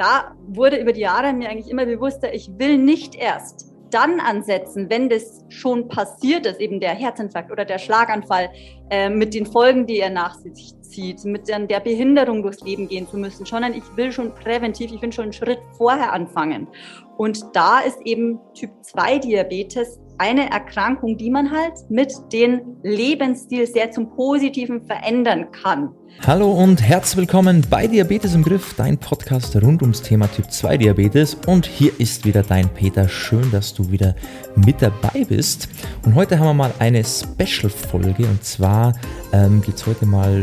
da wurde über die Jahre mir eigentlich immer bewusster, ich will nicht erst dann ansetzen, wenn das schon passiert ist, eben der Herzinfarkt oder der Schlaganfall, äh, mit den Folgen, die er nach sich zieht, mit der, der Behinderung durchs Leben gehen zu müssen, sondern ich will schon präventiv, ich will schon einen Schritt vorher anfangen. Und da ist eben Typ 2 Diabetes eine Erkrankung, die man halt mit dem Lebensstil sehr zum Positiven verändern kann. Hallo und herzlich willkommen bei Diabetes im Griff, dein Podcast rund ums Thema Typ 2 Diabetes. Und hier ist wieder dein Peter. Schön, dass du wieder mit dabei bist. Und heute haben wir mal eine Special-Folge. Und zwar ähm, geht es heute mal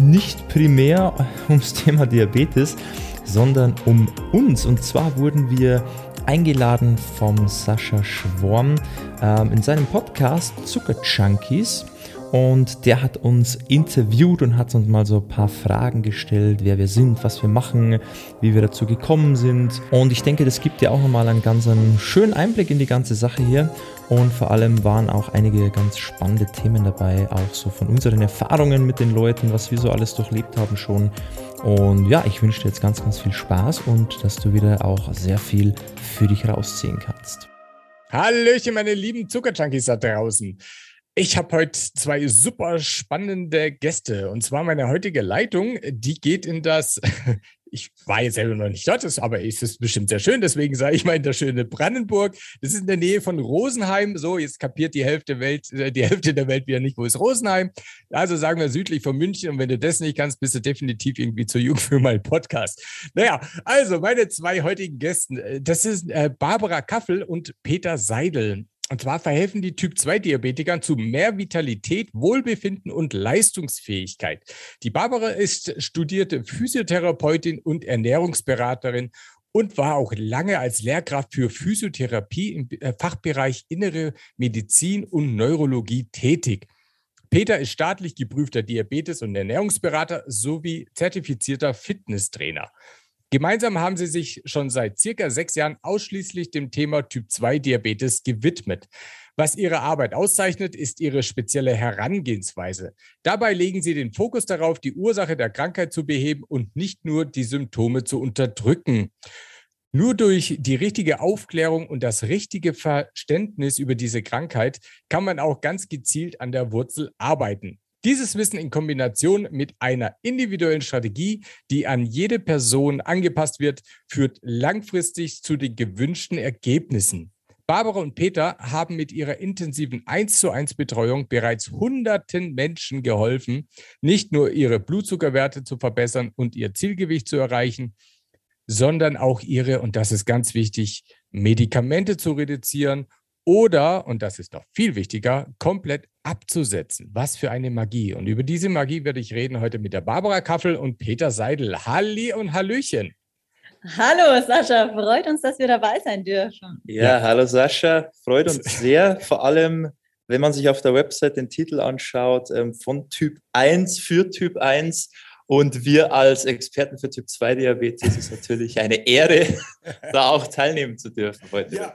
nicht primär ums Thema Diabetes, sondern um uns. Und zwar wurden wir eingeladen vom Sascha Schworm ähm, in seinem Podcast Zucker Junkies. Und der hat uns interviewt und hat uns mal so ein paar Fragen gestellt, wer wir sind, was wir machen, wie wir dazu gekommen sind. Und ich denke, das gibt dir auch nochmal einen ganz einen schönen Einblick in die ganze Sache hier. Und vor allem waren auch einige ganz spannende Themen dabei, auch so von unseren Erfahrungen mit den Leuten, was wir so alles durchlebt haben schon. Und ja, ich wünsche dir jetzt ganz, ganz viel Spaß und dass du wieder auch sehr viel für dich rausziehen kannst. Hallöchen, meine lieben Zuckerjunkies da draußen. Ich habe heute zwei super spannende Gäste. Und zwar meine heutige Leitung, die geht in das ich war jetzt selber noch nicht dort, aber es ist bestimmt sehr schön. Deswegen sage ich mal in der schöne Brandenburg. Das ist in der Nähe von Rosenheim. So, jetzt kapiert die Hälfte, Welt, äh, die Hälfte der Welt wieder nicht, wo ist Rosenheim. Also sagen wir südlich von München. Und wenn du das nicht kannst, bist du definitiv irgendwie zu jung für meinen Podcast. Naja, also meine zwei heutigen Gästen. Äh, das ist äh, Barbara Kaffel und Peter Seidel. Und zwar verhelfen die Typ-2-Diabetikern zu mehr Vitalität, Wohlbefinden und Leistungsfähigkeit. Die Barbara ist studierte Physiotherapeutin und Ernährungsberaterin und war auch lange als Lehrkraft für Physiotherapie im äh, Fachbereich Innere Medizin und Neurologie tätig. Peter ist staatlich geprüfter Diabetes- und Ernährungsberater sowie zertifizierter Fitnesstrainer. Gemeinsam haben sie sich schon seit circa sechs Jahren ausschließlich dem Thema Typ-2-Diabetes gewidmet. Was ihre Arbeit auszeichnet, ist ihre spezielle Herangehensweise. Dabei legen sie den Fokus darauf, die Ursache der Krankheit zu beheben und nicht nur die Symptome zu unterdrücken. Nur durch die richtige Aufklärung und das richtige Verständnis über diese Krankheit kann man auch ganz gezielt an der Wurzel arbeiten. Dieses Wissen in Kombination mit einer individuellen Strategie, die an jede Person angepasst wird, führt langfristig zu den gewünschten Ergebnissen. Barbara und Peter haben mit ihrer intensiven 1 zu 1 Betreuung bereits hunderten Menschen geholfen, nicht nur ihre Blutzuckerwerte zu verbessern und ihr Zielgewicht zu erreichen, sondern auch ihre, und das ist ganz wichtig, Medikamente zu reduzieren oder, und das ist noch viel wichtiger, komplett abzusetzen. Was für eine Magie. Und über diese Magie werde ich reden heute mit der Barbara Kaffel und Peter Seidel. Halli und Hallöchen. Hallo Sascha, freut uns, dass wir dabei sein dürfen. Ja, ja. hallo Sascha, freut uns sehr. Vor allem, wenn man sich auf der Website den Titel anschaut, ähm, von Typ 1 für Typ 1 und wir als Experten für Typ 2 Diabetes ist natürlich eine Ehre, da auch teilnehmen zu dürfen heute. Ja,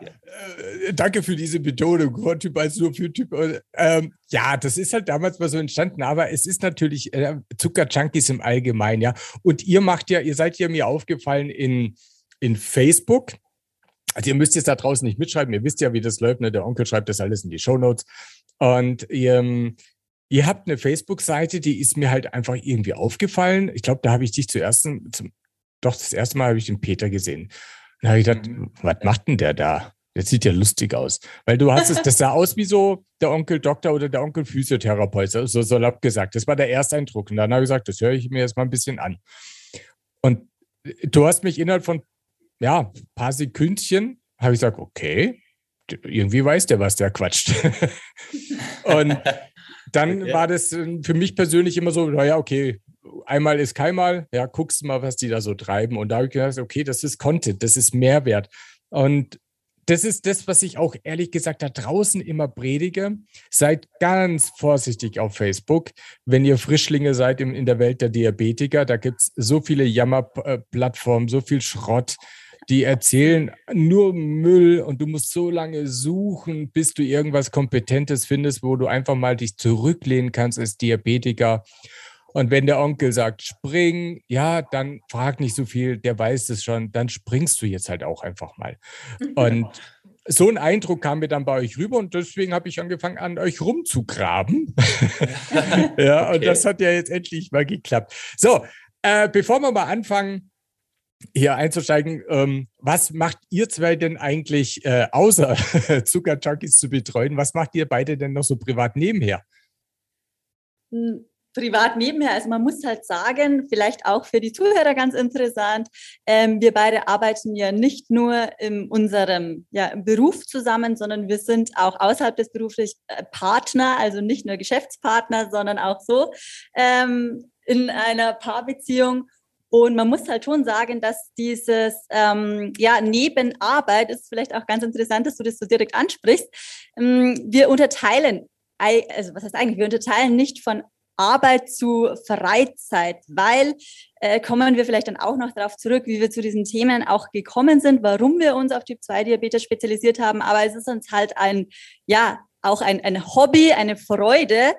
äh, danke für diese Betonung, von Typ 1 nur für Typ. Ähm, ja, das ist halt damals mal so entstanden, aber es ist natürlich äh, Zucker-Junkies im Allgemeinen, ja. Und ihr macht ja, ihr seid ja mir aufgefallen in, in Facebook. Also ihr müsst jetzt da draußen nicht mitschreiben, ihr wisst ja, wie das läuft, ne? Der Onkel schreibt das alles in die Show Notes. Und ihr, Ihr habt eine Facebook-Seite, die ist mir halt einfach irgendwie aufgefallen. Ich glaube, da habe ich dich zuerst, zum, doch das erste Mal habe ich den Peter gesehen. Da habe ich gedacht, mhm. was macht denn der da? Der sieht ja lustig aus. Weil du hast es, das sah aus wie so der Onkel Doktor oder der Onkel Physiotherapeut, so, so salopp gesagt. Das war der erste Eindruck. Und dann habe ich gesagt, das höre ich mir jetzt mal ein bisschen an. Und du hast mich innerhalb von, ja, ein paar Sekündchen, habe ich gesagt, okay, irgendwie weiß der, was der quatscht. und dann okay. war das äh, für mich persönlich immer so, naja, okay, einmal ist keinmal, ja, guckst mal, was die da so treiben. Und da habe ich gedacht, okay, das ist Content, das ist Mehrwert. Und das ist das, was ich auch ehrlich gesagt da draußen immer predige. Seid ganz vorsichtig auf Facebook, wenn ihr Frischlinge seid in, in der Welt der Diabetiker. Da gibt es so viele Jammerplattformen, so viel Schrott die erzählen nur Müll und du musst so lange suchen, bis du irgendwas Kompetentes findest, wo du einfach mal dich zurücklehnen kannst als Diabetiker. Und wenn der Onkel sagt, spring, ja, dann frag nicht so viel, der weiß es schon, dann springst du jetzt halt auch einfach mal. Und so ein Eindruck kam mir dann bei euch rüber und deswegen habe ich angefangen, an euch rumzugraben. ja, okay. und das hat ja jetzt endlich mal geklappt. So, äh, bevor wir mal anfangen, hier einzusteigen, ähm, was macht ihr zwei denn eigentlich, äh, außer Zuckerjunkies zu betreuen, was macht ihr beide denn noch so privat nebenher? Hm, privat nebenher. Also man muss halt sagen, vielleicht auch für die Zuhörer ganz interessant, ähm, wir beide arbeiten ja nicht nur in unserem ja, Beruf zusammen, sondern wir sind auch außerhalb des Berufs äh, Partner, also nicht nur Geschäftspartner, sondern auch so ähm, in einer Paarbeziehung. Und man muss halt schon sagen, dass dieses ähm, ja Nebenarbeit ist vielleicht auch ganz interessant, dass du das so direkt ansprichst. Ähm, wir unterteilen also was heißt eigentlich, wir unterteilen nicht von Arbeit zu Freizeit, weil äh, kommen wir vielleicht dann auch noch darauf zurück, wie wir zu diesen Themen auch gekommen sind, warum wir uns auf Typ 2 Diabetes spezialisiert haben. Aber es ist uns halt ein, ja, auch ein, ein Hobby, eine Freude,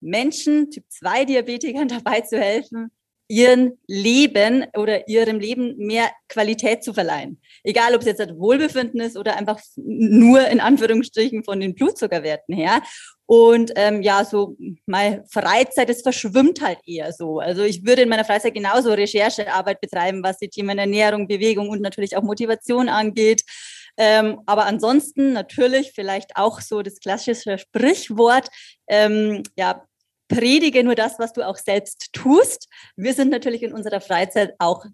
Menschen, Typ 2 Diabetikern dabei zu helfen, ihren Leben oder ihrem Leben mehr Qualität zu verleihen. Egal, ob es jetzt das Wohlbefinden ist oder einfach nur in Anführungsstrichen von den Blutzuckerwerten her. Und ähm, ja, so meine Freizeit, das verschwimmt halt eher so. Also ich würde in meiner Freizeit genauso Recherchearbeit betreiben, was die Themen Ernährung, Bewegung und natürlich auch Motivation angeht. Ähm, aber ansonsten natürlich vielleicht auch so das klassische Sprichwort, ähm, ja, predige nur das, was du auch selbst tust. Wir sind natürlich in unserer Freizeit auch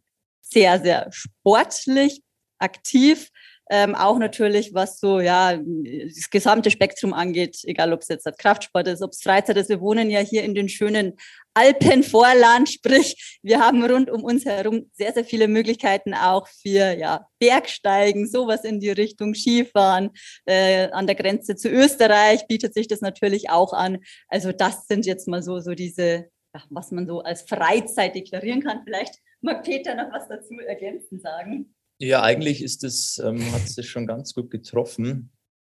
sehr, sehr sportlich aktiv ähm, auch natürlich, was so ja das gesamte Spektrum angeht, egal ob es jetzt Kraftsport ist, ob es Freizeit ist. Wir wohnen ja hier in den schönen Alpenvorland, sprich, wir haben rund um uns herum sehr, sehr viele Möglichkeiten auch für ja, Bergsteigen, sowas in die Richtung Skifahren. Äh, an der Grenze zu Österreich bietet sich das natürlich auch an. Also das sind jetzt mal so, so diese, ja, was man so als Freizeit deklarieren kann. Vielleicht mag Peter noch was dazu ergänzen sagen. Ja, eigentlich ist es, ähm, hat es schon ganz gut getroffen.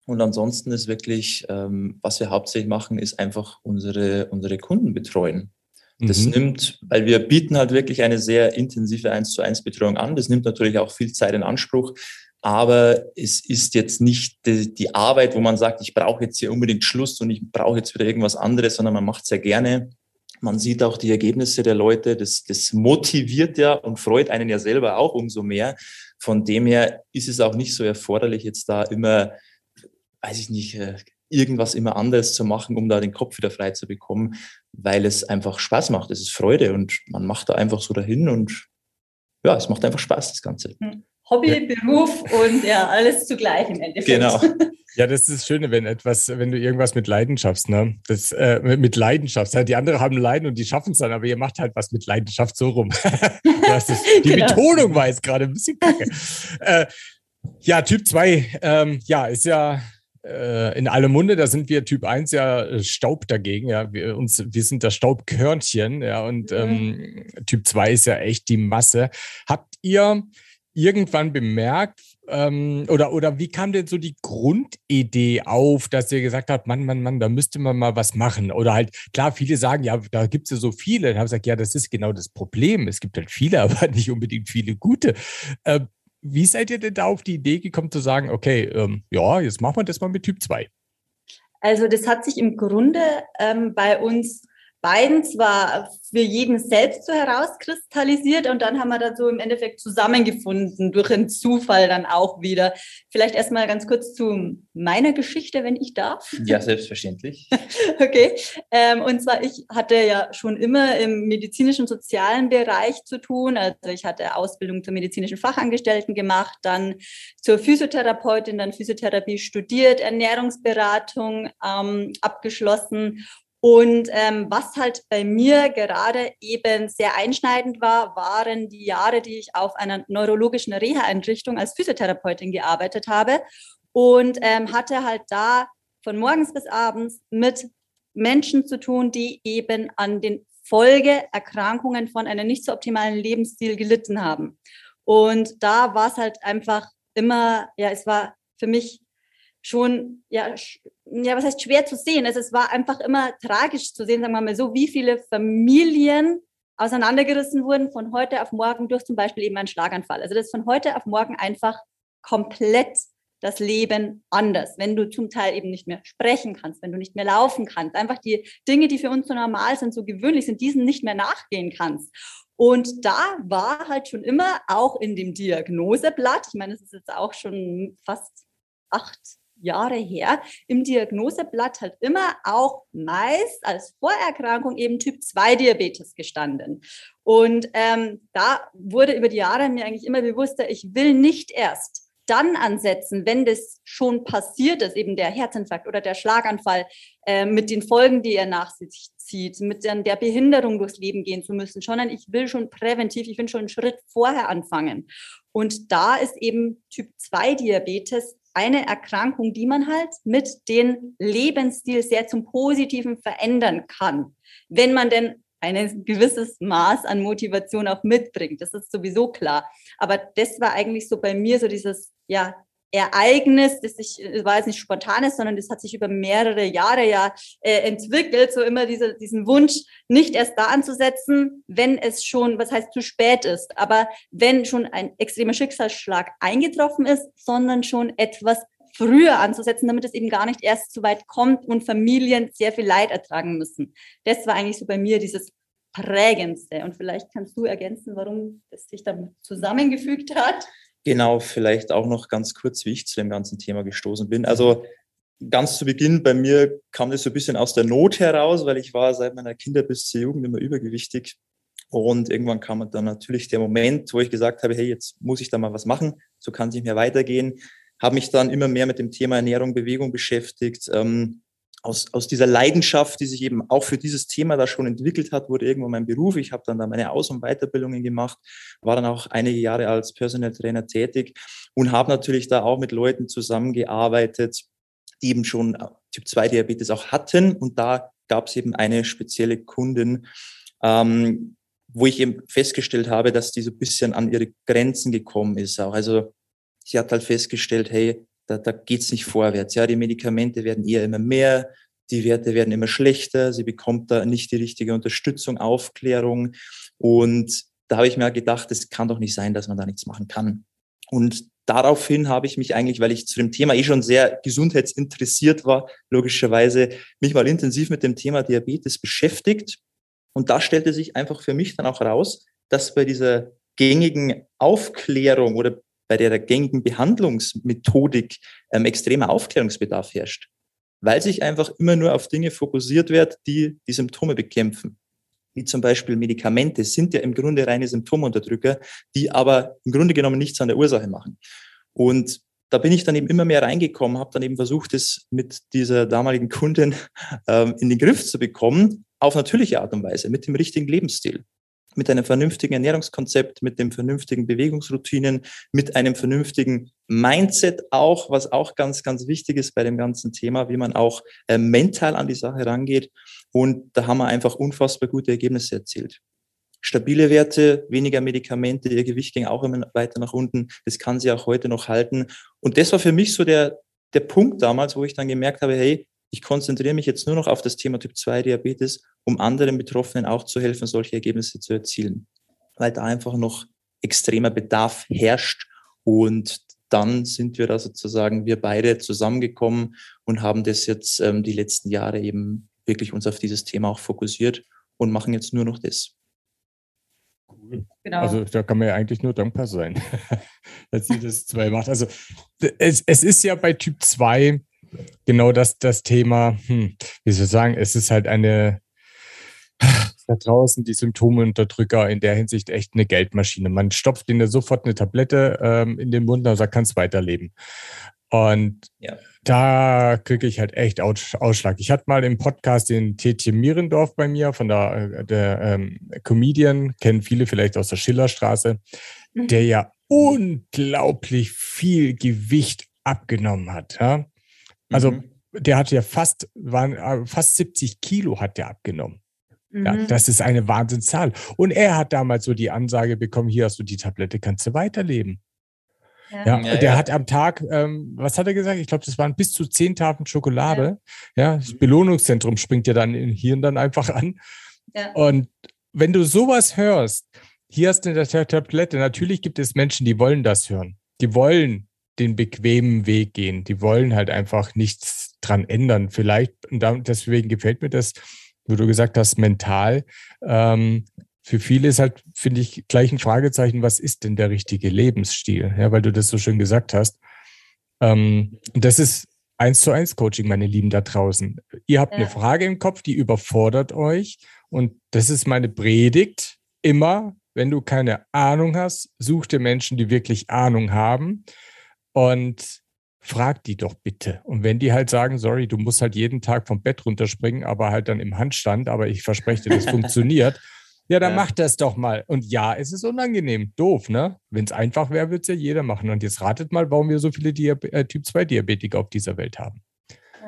Und ansonsten ist wirklich, ähm, was wir hauptsächlich machen, ist einfach unsere, unsere Kunden betreuen. Das mhm. nimmt, weil wir bieten halt wirklich eine sehr intensive 1 zu 1 Betreuung an. Das nimmt natürlich auch viel Zeit in Anspruch. Aber es ist jetzt nicht die, die Arbeit, wo man sagt, ich brauche jetzt hier unbedingt Schluss und ich brauche jetzt wieder irgendwas anderes, sondern man macht es sehr gerne. Man sieht auch die Ergebnisse der Leute. Das, das motiviert ja und freut einen ja selber auch umso mehr. Von dem her ist es auch nicht so erforderlich, jetzt da immer, weiß ich nicht, äh, irgendwas immer anderes zu machen, um da den Kopf wieder frei zu bekommen, weil es einfach Spaß macht. Es ist Freude und man macht da einfach so dahin und ja, es macht einfach Spaß, das Ganze. Hm. Hobby, ja. Beruf und ja, alles zugleich im Endeffekt. Genau. Ja, das ist das Schöne, wenn etwas, wenn du irgendwas mit Leidenschaft, ne? Das, äh, mit Leidenschaft. Die anderen haben Leiden und die schaffen es dann, aber ihr macht halt was mit Leidenschaft so rum. das ist, die genau. Betonung war jetzt gerade ein bisschen kacke. äh, ja, Typ 2, ähm, ja, ist ja äh, in allem Munde, da sind wir Typ 1 ja Staub dagegen, ja. Wir, uns, wir sind das Staubkörnchen, ja, und mhm. ähm, Typ 2 ist ja echt die Masse. Habt ihr irgendwann bemerkt, ähm, oder, oder wie kam denn so die Grundidee auf, dass ihr gesagt habt, Mann, Mann, Mann, da müsste man mal was machen? Oder halt, klar, viele sagen, ja, da gibt es ja so viele. Dann habe ich gesagt, ja, das ist genau das Problem. Es gibt halt viele, aber nicht unbedingt viele gute. Äh, wie seid ihr denn da auf die Idee gekommen zu sagen, okay, ähm, ja, jetzt machen wir das mal mit Typ 2? Also das hat sich im Grunde ähm, bei uns beiden zwar für jeden selbst so herauskristallisiert und dann haben wir da so im Endeffekt zusammengefunden, durch einen Zufall dann auch wieder. Vielleicht erstmal ganz kurz zu meiner Geschichte, wenn ich darf. Ja, selbstverständlich. okay. Ähm, und zwar, ich hatte ja schon immer im medizinischen sozialen Bereich zu tun. Also ich hatte Ausbildung zur medizinischen Fachangestellten gemacht, dann zur Physiotherapeutin, dann Physiotherapie studiert, Ernährungsberatung ähm, abgeschlossen und ähm, was halt bei mir gerade eben sehr einschneidend war, waren die Jahre, die ich auf einer neurologischen Reha-Einrichtung als Physiotherapeutin gearbeitet habe und ähm, hatte halt da von morgens bis abends mit Menschen zu tun, die eben an den Folgeerkrankungen von einem nicht so optimalen Lebensstil gelitten haben. Und da war es halt einfach immer, ja, es war für mich schon, ja, ja, was heißt schwer zu sehen? Also es war einfach immer tragisch zu sehen, sagen wir mal so, wie viele Familien auseinandergerissen wurden von heute auf morgen durch zum Beispiel eben einen Schlaganfall. Also das ist von heute auf morgen einfach komplett das Leben anders, wenn du zum Teil eben nicht mehr sprechen kannst, wenn du nicht mehr laufen kannst, einfach die Dinge, die für uns so normal sind, so gewöhnlich sind, diesen nicht mehr nachgehen kannst. Und da war halt schon immer auch in dem Diagnoseblatt, ich meine, es ist jetzt auch schon fast acht Jahre her, im Diagnoseblatt halt immer auch meist als Vorerkrankung eben Typ 2 Diabetes gestanden. Und ähm, da wurde über die Jahre mir eigentlich immer bewusster, ich will nicht erst dann ansetzen, wenn das schon passiert ist, eben der Herzinfarkt oder der Schlaganfall, äh, mit den Folgen, die er nach sich zieht, mit der, der Behinderung durchs Leben gehen zu müssen, sondern ich will schon präventiv, ich will schon einen Schritt vorher anfangen. Und da ist eben Typ 2 Diabetes eine Erkrankung, die man halt mit dem Lebensstil sehr zum Positiven verändern kann, wenn man denn ein gewisses Maß an Motivation auch mitbringt. Das ist sowieso klar. Aber das war eigentlich so bei mir so dieses, ja, Ereignis, das sich, war jetzt nicht spontanes, sondern das hat sich über mehrere Jahre ja äh, entwickelt, so immer diese, diesen Wunsch, nicht erst da anzusetzen, wenn es schon, was heißt zu spät ist, aber wenn schon ein extremer Schicksalsschlag eingetroffen ist, sondern schon etwas früher anzusetzen, damit es eben gar nicht erst so weit kommt und Familien sehr viel Leid ertragen müssen. Das war eigentlich so bei mir dieses prägendste. Und vielleicht kannst du ergänzen, warum das sich dann zusammengefügt hat. Genau, vielleicht auch noch ganz kurz, wie ich zu dem ganzen Thema gestoßen bin. Also ganz zu Beginn bei mir kam das so ein bisschen aus der Not heraus, weil ich war seit meiner Kinder bis zur Jugend immer übergewichtig. Und irgendwann kam dann natürlich der Moment, wo ich gesagt habe, hey, jetzt muss ich da mal was machen, so kann es nicht mehr weitergehen habe mich dann immer mehr mit dem Thema Ernährung, Bewegung beschäftigt. Ähm, aus, aus dieser Leidenschaft, die sich eben auch für dieses Thema da schon entwickelt hat, wurde irgendwann mein Beruf. Ich habe dann da meine Aus- und Weiterbildungen gemacht, war dann auch einige Jahre als Personal Trainer tätig und habe natürlich da auch mit Leuten zusammengearbeitet, die eben schon Typ 2 Diabetes auch hatten. Und da gab es eben eine spezielle Kundin, ähm, wo ich eben festgestellt habe, dass die so ein bisschen an ihre Grenzen gekommen ist. Auch also sie hat halt festgestellt, hey, da, da geht's nicht vorwärts. Ja, die Medikamente werden eher immer mehr, die Werte werden immer schlechter, sie bekommt da nicht die richtige Unterstützung, Aufklärung. Und da habe ich mir gedacht, es kann doch nicht sein, dass man da nichts machen kann. Und daraufhin habe ich mich eigentlich, weil ich zu dem Thema eh schon sehr gesundheitsinteressiert war, logischerweise mich mal intensiv mit dem Thema Diabetes beschäftigt. Und da stellte sich einfach für mich dann auch raus, dass bei dieser gängigen Aufklärung oder bei der gängigen Behandlungsmethodik ähm, extremer Aufklärungsbedarf herrscht, weil sich einfach immer nur auf Dinge fokussiert wird, die die Symptome bekämpfen. Wie zum Beispiel Medikamente sind ja im Grunde reine Symptomunterdrücker, die aber im Grunde genommen nichts an der Ursache machen. Und da bin ich dann eben immer mehr reingekommen, habe dann eben versucht, es mit dieser damaligen Kundin ähm, in den Griff zu bekommen, auf natürliche Art und Weise, mit dem richtigen Lebensstil mit einem vernünftigen Ernährungskonzept, mit dem vernünftigen Bewegungsroutinen, mit einem vernünftigen Mindset auch, was auch ganz, ganz wichtig ist bei dem ganzen Thema, wie man auch äh, mental an die Sache rangeht. Und da haben wir einfach unfassbar gute Ergebnisse erzielt. Stabile Werte, weniger Medikamente, ihr Gewicht ging auch immer weiter nach unten. Das kann sie auch heute noch halten. Und das war für mich so der, der Punkt damals, wo ich dann gemerkt habe, hey, ich konzentriere mich jetzt nur noch auf das Thema Typ 2 Diabetes, um anderen Betroffenen auch zu helfen, solche Ergebnisse zu erzielen, weil da einfach noch extremer Bedarf herrscht. Und dann sind wir da sozusagen, wir beide zusammengekommen und haben das jetzt ähm, die letzten Jahre eben wirklich uns auf dieses Thema auch fokussiert und machen jetzt nur noch das. Cool. Genau. Also da kann man ja eigentlich nur dankbar sein, dass sie das zwei macht. Also es, es ist ja bei Typ 2 genau das, das Thema, hm, wie soll ich sagen, es ist halt eine, da draußen die Symptomeunterdrücker in der Hinsicht echt eine Geldmaschine. Man stopft ihnen sofort eine Tablette ähm, in den Mund und sagt, kannst weiterleben. Und ja. da kriege ich halt echt Ausschlag. Ich hatte mal im Podcast den Tetje Mierendorf bei mir von der, äh, der ähm, Comedian, kennen viele vielleicht aus der Schillerstraße, mhm. der ja unglaublich viel Gewicht abgenommen hat. Ja? Also mhm. der hat ja fast, waren, äh, fast 70 Kilo hat der abgenommen. Mhm. Ja, das ist eine Wahnsinnszahl. Und er hat damals so die Ansage bekommen, hier hast du die Tablette, kannst du weiterleben. Ja, ja, der hat am Tag, ähm, was hat er gesagt? Ich glaube, das waren bis zu zehn Tafeln Schokolade. Ja, das Belohnungszentrum springt ja dann im Hirn dann einfach an. Und wenn du sowas hörst, hier hast du in der Tablette, natürlich gibt es Menschen, die wollen das hören. Die wollen den bequemen Weg gehen. Die wollen halt einfach nichts dran ändern. Vielleicht, und deswegen gefällt mir das, wo du gesagt hast, mental. Ähm, für viele ist halt, finde ich, gleich ein Fragezeichen, was ist denn der richtige Lebensstil? Ja, weil du das so schön gesagt hast. Ähm, das ist eins zu eins Coaching, meine Lieben da draußen. Ihr habt ja. eine Frage im Kopf, die überfordert euch. Und das ist meine Predigt. Immer, wenn du keine Ahnung hast, such dir Menschen, die wirklich Ahnung haben und frag die doch bitte. Und wenn die halt sagen, sorry, du musst halt jeden Tag vom Bett runterspringen, aber halt dann im Handstand, aber ich verspreche dir, das funktioniert. Ja, dann ja. mach das doch mal. Und ja, es ist unangenehm. Doof, ne? Wenn es einfach wäre, würde es ja jeder machen. Und jetzt ratet mal, warum wir so viele Diab äh, Typ-2-Diabetiker auf dieser Welt haben.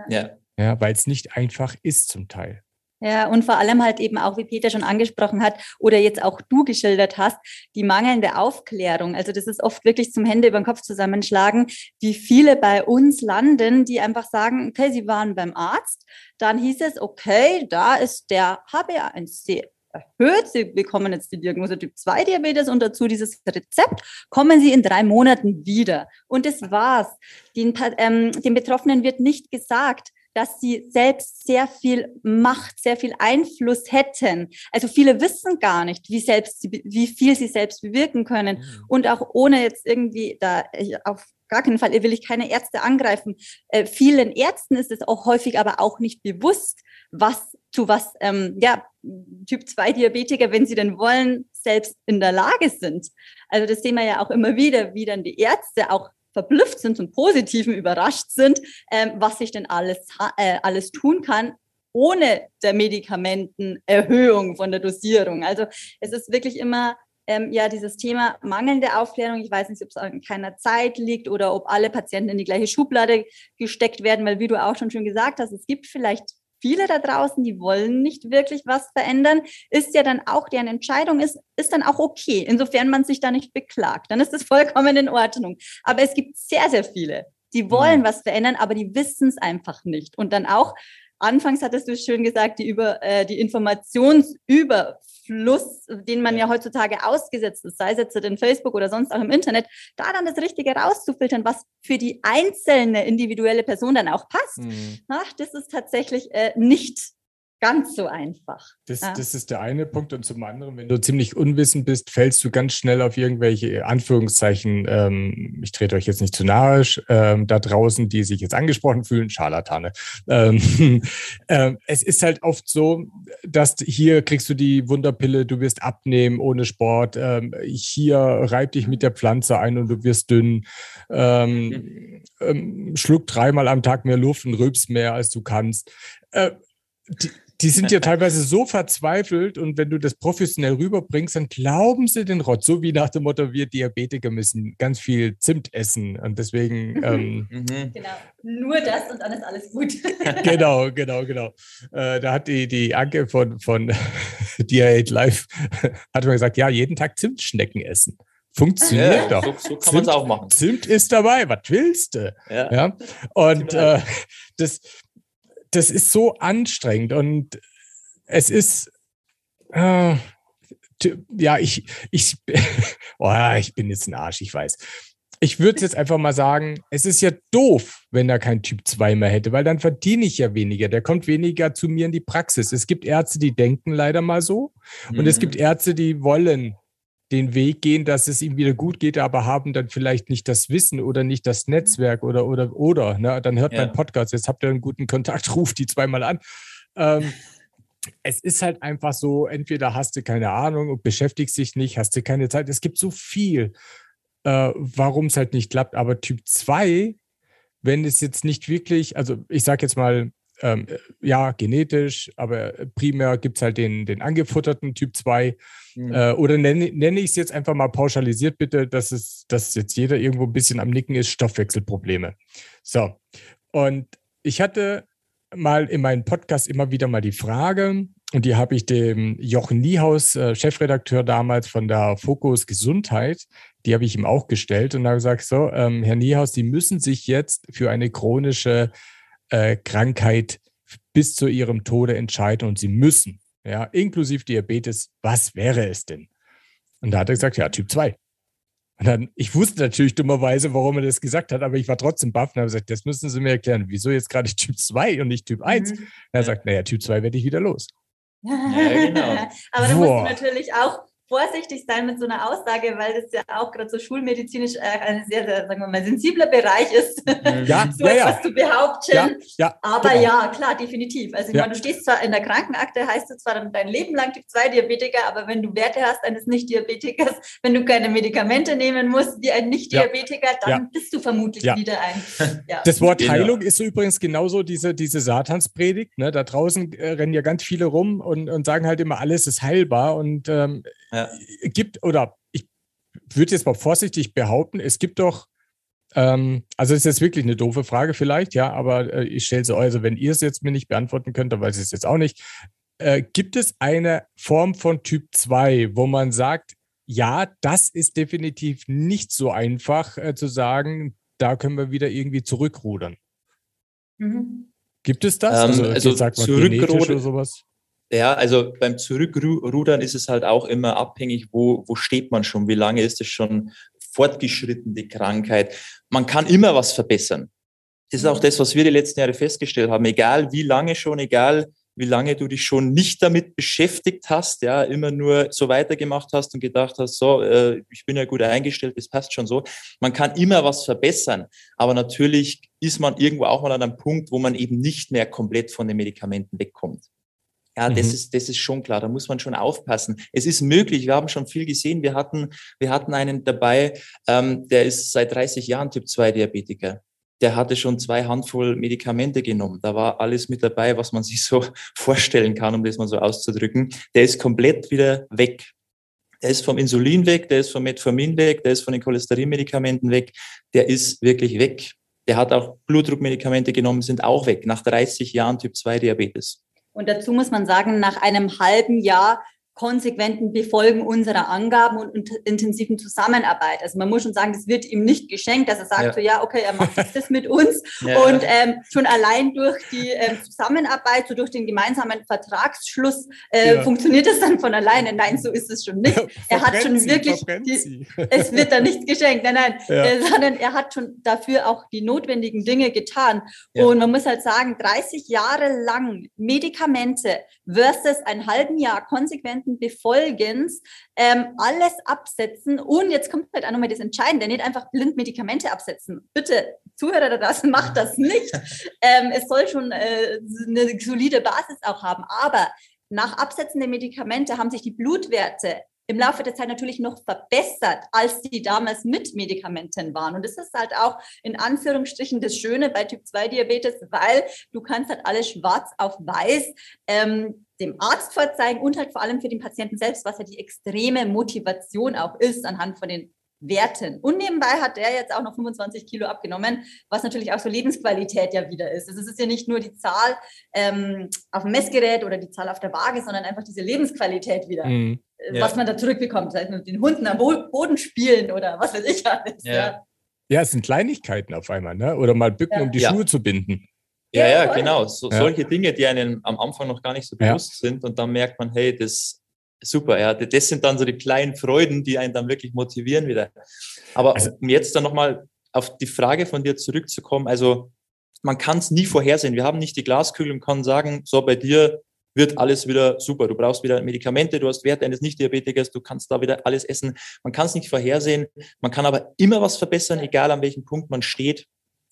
Ja. Ja, weil es nicht einfach ist zum Teil. Ja, und vor allem halt eben auch, wie Peter schon angesprochen hat oder jetzt auch du geschildert hast, die mangelnde Aufklärung. Also das ist oft wirklich zum Hände über den Kopf zusammenschlagen, wie viele bei uns landen, die einfach sagen, okay, sie waren beim Arzt, dann hieß es, okay, da ist der HbA1c erhöht, Sie bekommen jetzt die Diagnose Typ 2 Diabetes und dazu dieses Rezept, kommen Sie in drei Monaten wieder. Und das war's. Den, ähm, den Betroffenen wird nicht gesagt, dass sie selbst sehr viel Macht, sehr viel Einfluss hätten. Also viele wissen gar nicht, wie selbst, wie viel sie selbst bewirken können. Mhm. Und auch ohne jetzt irgendwie da auf gar keinen Fall will ich keine Ärzte angreifen. Äh, vielen Ärzten ist es auch häufig aber auch nicht bewusst, was zu was ähm, ja Typ 2 Diabetiker, wenn sie denn wollen, selbst in der Lage sind. Also das sehen wir ja auch immer wieder, wie dann die Ärzte auch verblüfft sind, zum Positiven überrascht sind, ähm, was ich denn alles, äh, alles tun kann, ohne der Medikamentenerhöhung von der Dosierung. Also es ist wirklich immer ähm, ja dieses Thema mangelnde Aufklärung. Ich weiß nicht, ob es an keiner Zeit liegt oder ob alle Patienten in die gleiche Schublade gesteckt werden, weil wie du auch schon schön gesagt hast, es gibt vielleicht viele da draußen, die wollen nicht wirklich was verändern, ist ja dann auch, deren Entscheidung ist, ist dann auch okay, insofern man sich da nicht beklagt. Dann ist es vollkommen in Ordnung. Aber es gibt sehr, sehr viele, die wollen mhm. was verändern, aber die wissen es einfach nicht. Und dann auch, anfangs hattest du schön gesagt, die, über, äh, die Informationsüber Fluss, den man ja heutzutage ausgesetzt ist, sei es jetzt in Facebook oder sonst auch im Internet, da dann das Richtige rauszufiltern, was für die einzelne individuelle Person dann auch passt, mhm. ach, das ist tatsächlich äh, nicht ganz so einfach. Das, ja. das ist der eine Punkt. Und zum anderen, wenn du ziemlich unwissend bist, fällst du ganz schnell auf irgendwelche Anführungszeichen, ähm, ich trete euch jetzt nicht zu nahe, ähm, da draußen, die sich jetzt angesprochen fühlen, Scharlatane. Ähm, äh, es ist halt oft so, dass hier kriegst du die Wunderpille, du wirst abnehmen ohne Sport. Ähm, hier reib dich mit der Pflanze ein und du wirst dünn. Ähm. Ähm, schluck dreimal am Tag mehr Luft und rülpst mehr, als du kannst. Äh, die, die sind ja teilweise so verzweifelt und wenn du das professionell rüberbringst, dann glauben sie den Rott. So wie nach dem Motto, wir Diabetiker müssen ganz viel Zimt essen und deswegen. Mhm. Ähm, mhm. Genau, nur das und dann ist alles gut. genau, genau, genau. Äh, da hat die, die Anke von, von Diet Life hat mir gesagt, ja, jeden Tag Zimtschnecken essen. Funktioniert ja, doch. So, so kann man es auch machen. Zimt ist dabei, was willst du? Ja. ja? Und äh, das, das ist so anstrengend und es ist, äh, ja, ich, ich, oh, ich bin jetzt ein Arsch, ich weiß. Ich würde jetzt einfach mal sagen, es ist ja doof, wenn er kein Typ 2 mehr hätte, weil dann verdiene ich ja weniger. Der kommt weniger zu mir in die Praxis. Es gibt Ärzte, die denken leider mal so. Und mhm. es gibt Ärzte, die wollen den Weg gehen, dass es ihm wieder gut geht, aber haben dann vielleicht nicht das Wissen oder nicht das Netzwerk oder oder oder. Ne? Dann hört ja. mein Podcast. Jetzt habt ihr einen guten Kontakt, ruft die zweimal an. Ähm, es ist halt einfach so, entweder hast du keine Ahnung und beschäftigst dich nicht, hast du keine Zeit. Es gibt so viel, äh, warum es halt nicht klappt. Aber Typ 2, wenn es jetzt nicht wirklich, also ich sage jetzt mal, ähm, ja, genetisch, aber primär gibt es halt den, den angefutterten Typ 2. Mhm. Äh, oder nenne, nenne ich es jetzt einfach mal pauschalisiert, bitte, dass es, dass jetzt jeder irgendwo ein bisschen am Nicken ist, Stoffwechselprobleme. So. Und ich hatte mal in meinem Podcast immer wieder mal die Frage, und die habe ich dem Jochen Niehaus, äh, Chefredakteur damals von der Fokus Gesundheit, die habe ich ihm auch gestellt und habe gesagt, so, ähm, Herr Niehaus, Sie müssen sich jetzt für eine chronische äh, Krankheit bis zu Ihrem Tode entscheiden und Sie müssen, ja, inklusive Diabetes, was wäre es denn? Und da hat er gesagt, ja, Typ 2. Und dann, ich wusste natürlich dummerweise, warum er das gesagt hat, aber ich war trotzdem baff und habe gesagt, das müssen Sie mir erklären. Wieso jetzt gerade Typ 2 und nicht Typ 1? Mhm. Er sagt, naja, Typ 2 werde ich wieder los. Ja, genau. aber da musst du natürlich auch vorsichtig sein mit so einer Aussage, weil das ja auch gerade so schulmedizinisch äh, ein sehr, sehr, sagen wir mal, sensibler Bereich ist, mhm. ja, so ja, etwas ja. zu behaupten. Ja, ja, Aber genau. ja, klar, definitiv. Also ich meine, du stehst zwar in der Krankenakte, heißt du zwar dann dein Leben lang Typ 2 Diabetiker, aber wenn du Werte hast eines Nicht-Diabetikers, wenn du keine Medikamente nehmen musst wie ein Nicht-Diabetiker, dann bist du vermutlich wieder ein. Das Wort genau. Heilung ist so übrigens genauso diese, diese Satanspredigt. Ne? Da draußen äh, rennen ja ganz viele rum und, und sagen halt immer, alles ist heilbar und ähm, ja. gibt, oder ich würde jetzt mal vorsichtig behaupten, es gibt doch, ähm, also ist jetzt wirklich eine doofe Frage vielleicht, ja, aber äh, ich stelle sie euch, also wenn ihr es jetzt mir nicht beantworten könnt, dann weiß ich es jetzt auch nicht. Äh, gibt es eine Form von Typ 2, wo man sagt, ja, das ist definitiv nicht so einfach äh, zu sagen, da können wir wieder irgendwie zurückrudern. Mhm. Gibt es das? Ähm, also, also sagt man zurückrudern oder sowas? Ja, also beim Zurückrudern ist es halt auch immer abhängig, wo, wo steht man schon, wie lange ist es schon fortgeschritten, die Krankheit. Man kann immer was verbessern. Das ist auch das, was wir die letzten Jahre festgestellt haben. Egal wie lange schon, egal wie lange du dich schon nicht damit beschäftigt hast, ja, immer nur so weitergemacht hast und gedacht hast, so, äh, ich bin ja gut eingestellt, das passt schon so. Man kann immer was verbessern, aber natürlich ist man irgendwo auch mal an einem Punkt, wo man eben nicht mehr komplett von den Medikamenten wegkommt. Ja, das mhm. ist, das ist schon klar. Da muss man schon aufpassen. Es ist möglich. Wir haben schon viel gesehen. Wir hatten, wir hatten einen dabei, ähm, der ist seit 30 Jahren Typ 2 Diabetiker. Der hatte schon zwei Handvoll Medikamente genommen. Da war alles mit dabei, was man sich so vorstellen kann, um das mal so auszudrücken. Der ist komplett wieder weg. Der ist vom Insulin weg, der ist vom Metformin weg, der ist von den Cholesterinmedikamenten weg. Der ist wirklich weg. Der hat auch Blutdruckmedikamente genommen, sind auch weg nach 30 Jahren Typ 2 Diabetes. Und dazu muss man sagen, nach einem halben Jahr konsequenten Befolgen unserer Angaben und intensiven Zusammenarbeit. Also man muss schon sagen, das wird ihm nicht geschenkt, dass er sagt, ja. so ja, okay, er macht das mit uns. Ja. Und ähm, schon allein durch die ähm, Zusammenarbeit, so durch den gemeinsamen Vertragsschluss äh, ja. funktioniert das dann von alleine. Nein, so ist es schon nicht. er hat schon wirklich, die, es wird da nichts geschenkt, nein, nein, äh, sondern er hat schon dafür auch die notwendigen Dinge getan. Und man muss halt sagen, 30 Jahre lang Medikamente versus ein halben Jahr konsequent Patienten Befolgens ähm, alles absetzen. Und jetzt kommt halt auch nochmal das Entscheidende, nicht einfach blind Medikamente absetzen. Bitte, Zuhörer da draußen, macht das nicht. ähm, es soll schon äh, eine solide Basis auch haben. Aber nach Absetzen der Medikamente haben sich die Blutwerte im Laufe der Zeit natürlich noch verbessert, als die damals mit Medikamenten waren. Und das ist halt auch in Anführungsstrichen das Schöne bei Typ 2 Diabetes, weil du kannst halt alles schwarz auf weiß ähm, dem Arzt vorzeigen und halt vor allem für den Patienten selbst, was ja die extreme Motivation auch ist anhand von den Werten. Und nebenbei hat der jetzt auch noch 25 Kilo abgenommen, was natürlich auch so Lebensqualität ja wieder ist. Also es ist ja nicht nur die Zahl ähm, auf dem Messgerät oder die Zahl auf der Waage, sondern einfach diese Lebensqualität wieder, mhm. Äh, was man da zurückbekommt. Das heißt, mit den Hunden am Boden spielen oder was weiß ich alles. Ja, ja. ja es sind Kleinigkeiten auf einmal, ne? oder mal bücken, ja. um die Schuhe zu binden. Ja, ja, genau. So, Solche Dinge, die einem am Anfang noch gar nicht so bewusst sind und dann merkt man, hey, das super, ja. Das sind dann so die kleinen Freuden, die einen dann wirklich motivieren wieder. Aber also, um jetzt dann nochmal auf die Frage von dir zurückzukommen, also man kann es nie vorhersehen. Wir haben nicht die Glaskugel und können sagen, so bei dir wird alles wieder super. Du brauchst wieder Medikamente, du hast Werte eines Nicht-Diabetikers, du kannst da wieder alles essen. Man kann es nicht vorhersehen. Man kann aber immer was verbessern, egal an welchem Punkt man steht.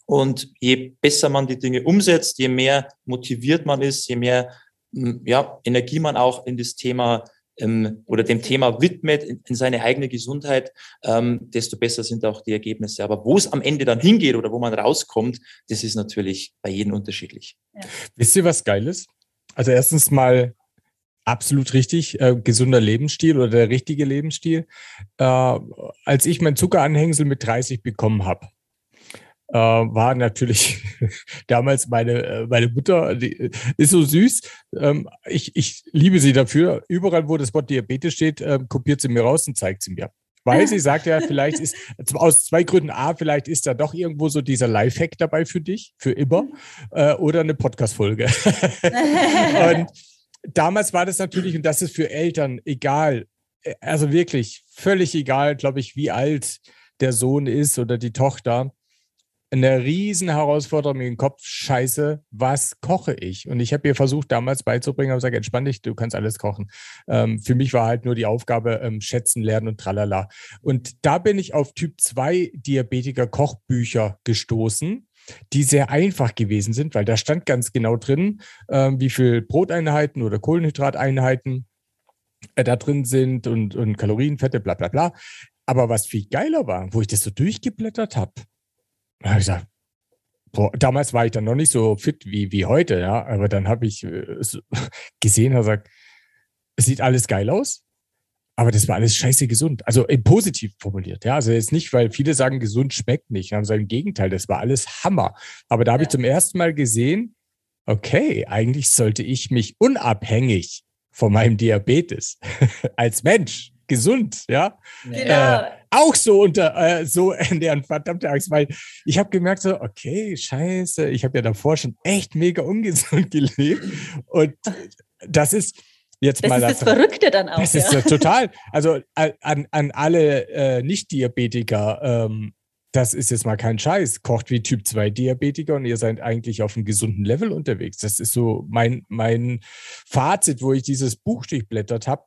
Und je besser man die Dinge umsetzt, je mehr motiviert man ist, je mehr ja, Energie man auch in das Thema ähm, oder dem Thema widmet, in, in seine eigene Gesundheit, ähm, desto besser sind auch die Ergebnisse. Aber wo es am Ende dann hingeht oder wo man rauskommt, das ist natürlich bei jedem unterschiedlich. Ja. Wisst ihr, was geil ist? Also erstens mal absolut richtig, äh, gesunder Lebensstil oder der richtige Lebensstil. Äh, als ich mein Zuckeranhängsel mit 30 bekommen habe, äh, war natürlich damals meine, äh, meine Mutter, die äh, ist so süß. Ähm, ich, ich liebe sie dafür. Überall, wo das Wort Diabetes steht, äh, kopiert sie mir raus und zeigt sie mir. Weil sie sagt ja, vielleicht ist aus zwei Gründen A, vielleicht ist da doch irgendwo so dieser Lifehack dabei für dich, für immer, äh, oder eine Podcast-Folge. und damals war das natürlich, und das ist für Eltern egal, äh, also wirklich völlig egal, glaube ich, wie alt der Sohn ist oder die Tochter eine riesen Herausforderung im Kopf. Scheiße, was koche ich? Und ich habe ihr versucht, damals beizubringen, aber gesagt, entspann dich, du kannst alles kochen. Ähm, für mich war halt nur die Aufgabe, ähm, schätzen, lernen und tralala. Und da bin ich auf Typ 2 Diabetiker Kochbücher gestoßen die sehr einfach gewesen sind, weil da stand ganz genau drin, ähm, wie viel Broteinheiten oder Kohlenhydrateinheiten äh, da drin sind und, und Kalorien, Fette, bla bla bla. Aber was viel geiler war, wo ich das so durchgeblättert habe, da habe ich gesagt, boah, damals war ich dann noch nicht so fit wie, wie heute, ja, aber dann habe ich äh, gesehen und gesagt, es sieht alles geil aus, aber das war alles scheiße gesund. Also positiv formuliert, ja. Also jetzt nicht, weil viele sagen, gesund schmeckt nicht. Also im Gegenteil, das war alles Hammer. Aber da habe ich zum ersten Mal gesehen, okay, eigentlich sollte ich mich unabhängig von meinem Diabetes als Mensch gesund, ja. Genau. Äh, auch so unter äh, so ernähren, verdammte Angst, weil ich habe gemerkt so, okay, scheiße, ich habe ja davor schon echt mega ungesund gelebt und das ist jetzt das mal ist das Verrückte dann auch. Das ja. ist total, also an, an alle äh, Nicht-Diabetiker, ähm, das ist jetzt mal kein Scheiß, kocht wie Typ 2 Diabetiker und ihr seid eigentlich auf einem gesunden Level unterwegs. Das ist so mein, mein Fazit, wo ich dieses Buch durchblättert habe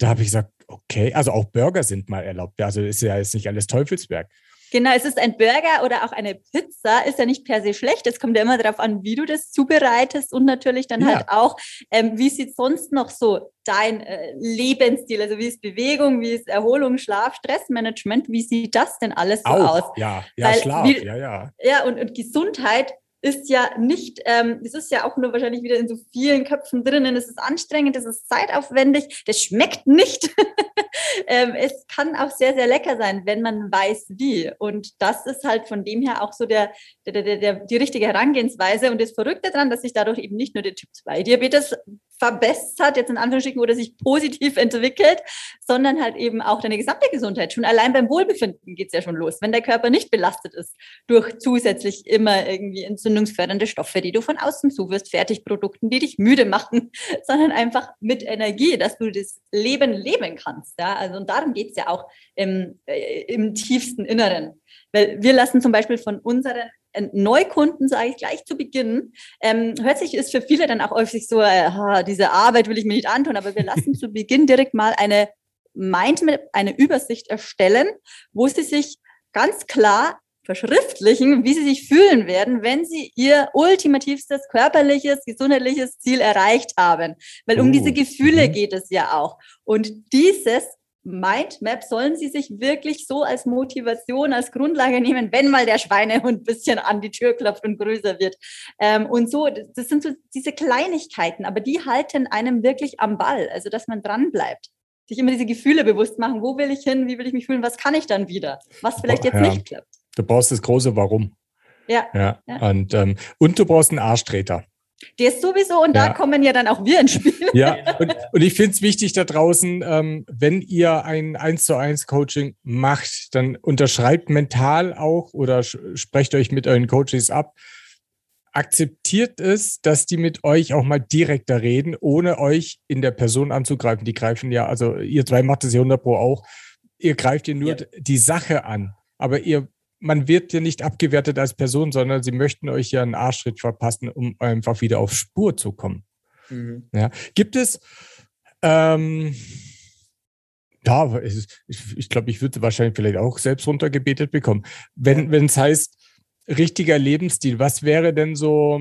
da habe ich gesagt, okay, also auch Burger sind mal erlaubt. Also ist ja jetzt nicht alles Teufelswerk. Genau, es ist ein Burger oder auch eine Pizza, ist ja nicht per se schlecht. Es kommt ja immer darauf an, wie du das zubereitest und natürlich dann ja. halt auch, ähm, wie sieht sonst noch so dein äh, Lebensstil, also wie ist Bewegung, wie ist Erholung, Schlaf, Stressmanagement, wie sieht das denn alles so auch, aus? Ja, ja, Weil, Schlaf, wie, ja, ja. Ja, und, und Gesundheit ist ja nicht, ähm, es ist ja auch nur wahrscheinlich wieder in so vielen Köpfen drinnen. Es ist anstrengend, es ist zeitaufwendig, das schmeckt nicht. ähm, es kann auch sehr, sehr lecker sein, wenn man weiß, wie. Und das ist halt von dem her auch so der, der, der, der die richtige Herangehensweise. Und das Verrückte daran, dass sich dadurch eben nicht nur der Typ 2 Diabetes verbessert, jetzt in Anführungsstrichen, oder sich positiv entwickelt, sondern halt eben auch deine gesamte Gesundheit. Schon allein beim Wohlbefinden geht es ja schon los. Wenn der Körper nicht belastet ist durch zusätzlich immer irgendwie entzündungsfördernde Stoffe, die du von außen zuwirst, Fertigprodukten, die dich müde machen, sondern einfach mit Energie, dass du das Leben leben kannst. Ja? Also und darum geht es ja auch im, äh, im tiefsten Inneren. Weil wir lassen zum Beispiel von unseren Neukunden, sage ich gleich zu Beginn, ähm, hört sich, ist für viele dann auch häufig so, äh, diese Arbeit will ich mir nicht antun, aber wir lassen zu Beginn direkt mal eine Mindmap, eine Übersicht erstellen, wo sie sich ganz klar verschriftlichen, wie sie sich fühlen werden, wenn sie ihr ultimativstes körperliches, gesundheitliches Ziel erreicht haben. Weil um oh. diese Gefühle mhm. geht es ja auch. Und dieses Mindmap sollen Sie sich wirklich so als Motivation, als Grundlage nehmen, wenn mal der Schweinehund ein bisschen an die Tür klopft und größer wird. Ähm, und so, das sind so diese Kleinigkeiten, aber die halten einem wirklich am Ball, also dass man dran bleibt. Sich immer diese Gefühle bewusst machen, wo will ich hin, wie will ich mich fühlen, was kann ich dann wieder, was vielleicht jetzt ja. nicht klappt. Du brauchst das große Warum. Ja. ja. ja. Und, ähm, und du brauchst einen Arschtreter. Der ist sowieso und ja. da kommen ja dann auch wir ins Spiel. Ja, und, und ich finde es wichtig da draußen, ähm, wenn ihr ein 1 zu 1 Coaching macht, dann unterschreibt mental auch oder sprecht euch mit euren Coaches ab. Akzeptiert es, dass die mit euch auch mal direkter reden, ohne euch in der Person anzugreifen. Die greifen ja, also ihr zwei macht es ja 100 Pro auch. Ihr greift ihr nur ja. die Sache an, aber ihr man wird ja nicht abgewertet als Person, sondern sie möchten euch ja einen Arschtritt verpassen, um einfach wieder auf Spur zu kommen. Mhm. Ja. Gibt es, ähm, ja, ich, ich glaube, ich würde wahrscheinlich vielleicht auch selbst runtergebetet bekommen. Wenn es heißt, richtiger Lebensstil, was wäre denn so,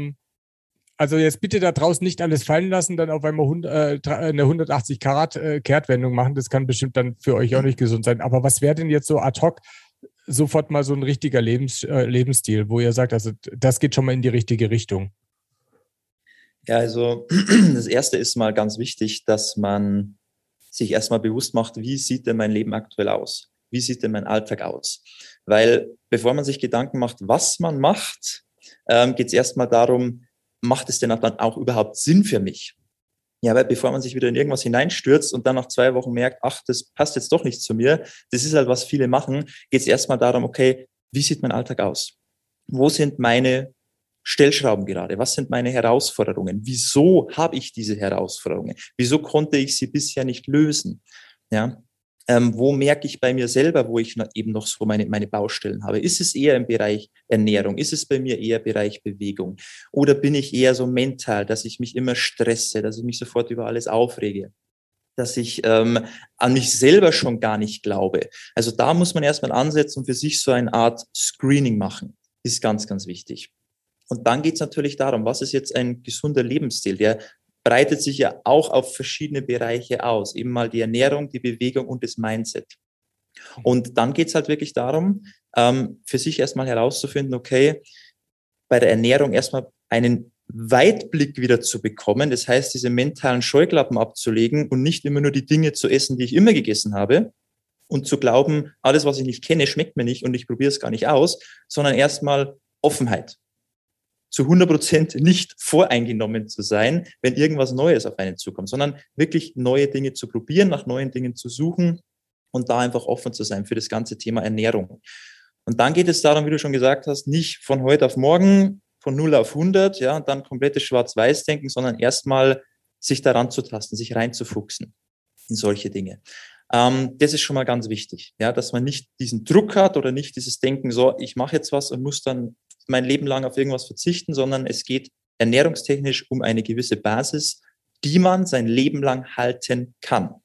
also jetzt bitte da draußen nicht alles fallen lassen, dann auf einmal 100, äh, eine 180 Karat äh, Kehrtwendung machen. Das kann bestimmt dann für euch auch nicht gesund sein. Aber was wäre denn jetzt so ad hoc sofort mal so ein richtiger Lebens, äh, Lebensstil, wo ihr sagt, also das geht schon mal in die richtige Richtung? Ja, also das erste ist mal ganz wichtig, dass man sich erstmal bewusst macht, wie sieht denn mein Leben aktuell aus? Wie sieht denn mein Alltag aus? Weil bevor man sich Gedanken macht, was man macht, ähm, geht es erstmal darum, macht es denn dann auch überhaupt Sinn für mich? Ja, weil bevor man sich wieder in irgendwas hineinstürzt und dann nach zwei Wochen merkt, ach, das passt jetzt doch nicht zu mir, das ist halt, was viele machen, geht es erstmal darum, okay, wie sieht mein Alltag aus? Wo sind meine Stellschrauben gerade? Was sind meine Herausforderungen? Wieso habe ich diese Herausforderungen? Wieso konnte ich sie bisher nicht lösen? Ja, ähm, wo merke ich bei mir selber, wo ich eben noch so meine, meine Baustellen habe? Ist es eher im Bereich Ernährung? Ist es bei mir eher Bereich Bewegung? Oder bin ich eher so mental, dass ich mich immer stresse, dass ich mich sofort über alles aufrege? dass ich ähm, an mich selber schon gar nicht glaube. Also da muss man erstmal ansetzen und für sich so eine Art Screening machen. Ist ganz, ganz wichtig. Und dann geht es natürlich darum, was ist jetzt ein gesunder Lebensstil? Der breitet sich ja auch auf verschiedene Bereiche aus. Eben mal die Ernährung, die Bewegung und das Mindset. Und dann geht es halt wirklich darum, ähm, für sich erstmal herauszufinden, okay, bei der Ernährung erstmal einen Weitblick wieder zu bekommen. Das heißt, diese mentalen Scheuklappen abzulegen und nicht immer nur die Dinge zu essen, die ich immer gegessen habe und zu glauben, alles, was ich nicht kenne, schmeckt mir nicht und ich probiere es gar nicht aus, sondern erstmal Offenheit zu 100 Prozent nicht voreingenommen zu sein, wenn irgendwas Neues auf einen zukommt, sondern wirklich neue Dinge zu probieren, nach neuen Dingen zu suchen und da einfach offen zu sein für das ganze Thema Ernährung. Und dann geht es darum, wie du schon gesagt hast, nicht von heute auf morgen, von 0 auf 100, ja, und dann komplettes Schwarz-Weiß-Denken, sondern erstmal sich daran zu tasten, sich reinzufuchsen in solche Dinge. Ähm, das ist schon mal ganz wichtig, ja, dass man nicht diesen Druck hat oder nicht dieses Denken, so, ich mache jetzt was und muss dann mein Leben lang auf irgendwas verzichten, sondern es geht ernährungstechnisch um eine gewisse Basis, die man sein Leben lang halten kann.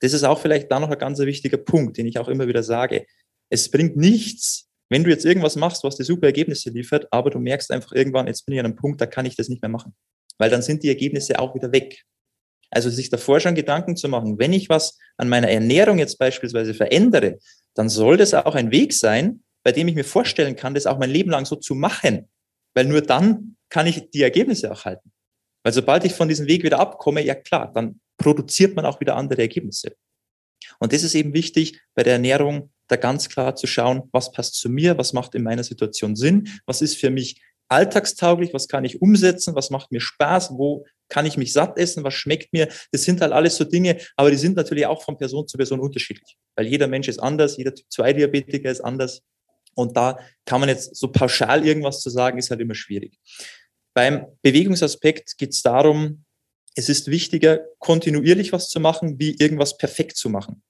Das ist auch vielleicht da noch ein ganz wichtiger Punkt, den ich auch immer wieder sage. Es bringt nichts, wenn du jetzt irgendwas machst, was dir super Ergebnisse liefert, aber du merkst einfach irgendwann, jetzt bin ich an einem Punkt, da kann ich das nicht mehr machen. Weil dann sind die Ergebnisse auch wieder weg. Also sich davor schon Gedanken zu machen, wenn ich was an meiner Ernährung jetzt beispielsweise verändere, dann soll das auch ein Weg sein, bei dem ich mir vorstellen kann, das auch mein Leben lang so zu machen. Weil nur dann kann ich die Ergebnisse auch halten. Weil sobald ich von diesem Weg wieder abkomme, ja klar, dann produziert man auch wieder andere Ergebnisse. Und das ist eben wichtig bei der Ernährung, da ganz klar zu schauen, was passt zu mir, was macht in meiner Situation Sinn, was ist für mich alltagstauglich, was kann ich umsetzen, was macht mir Spaß, wo kann ich mich satt essen, was schmeckt mir. Das sind halt alles so Dinge, aber die sind natürlich auch von Person zu Person unterschiedlich, weil jeder Mensch ist anders, jeder Typ 2 Diabetiker ist anders. Und da kann man jetzt so pauschal irgendwas zu sagen, ist halt immer schwierig. Beim Bewegungsaspekt geht es darum, es ist wichtiger, kontinuierlich was zu machen, wie irgendwas perfekt zu machen.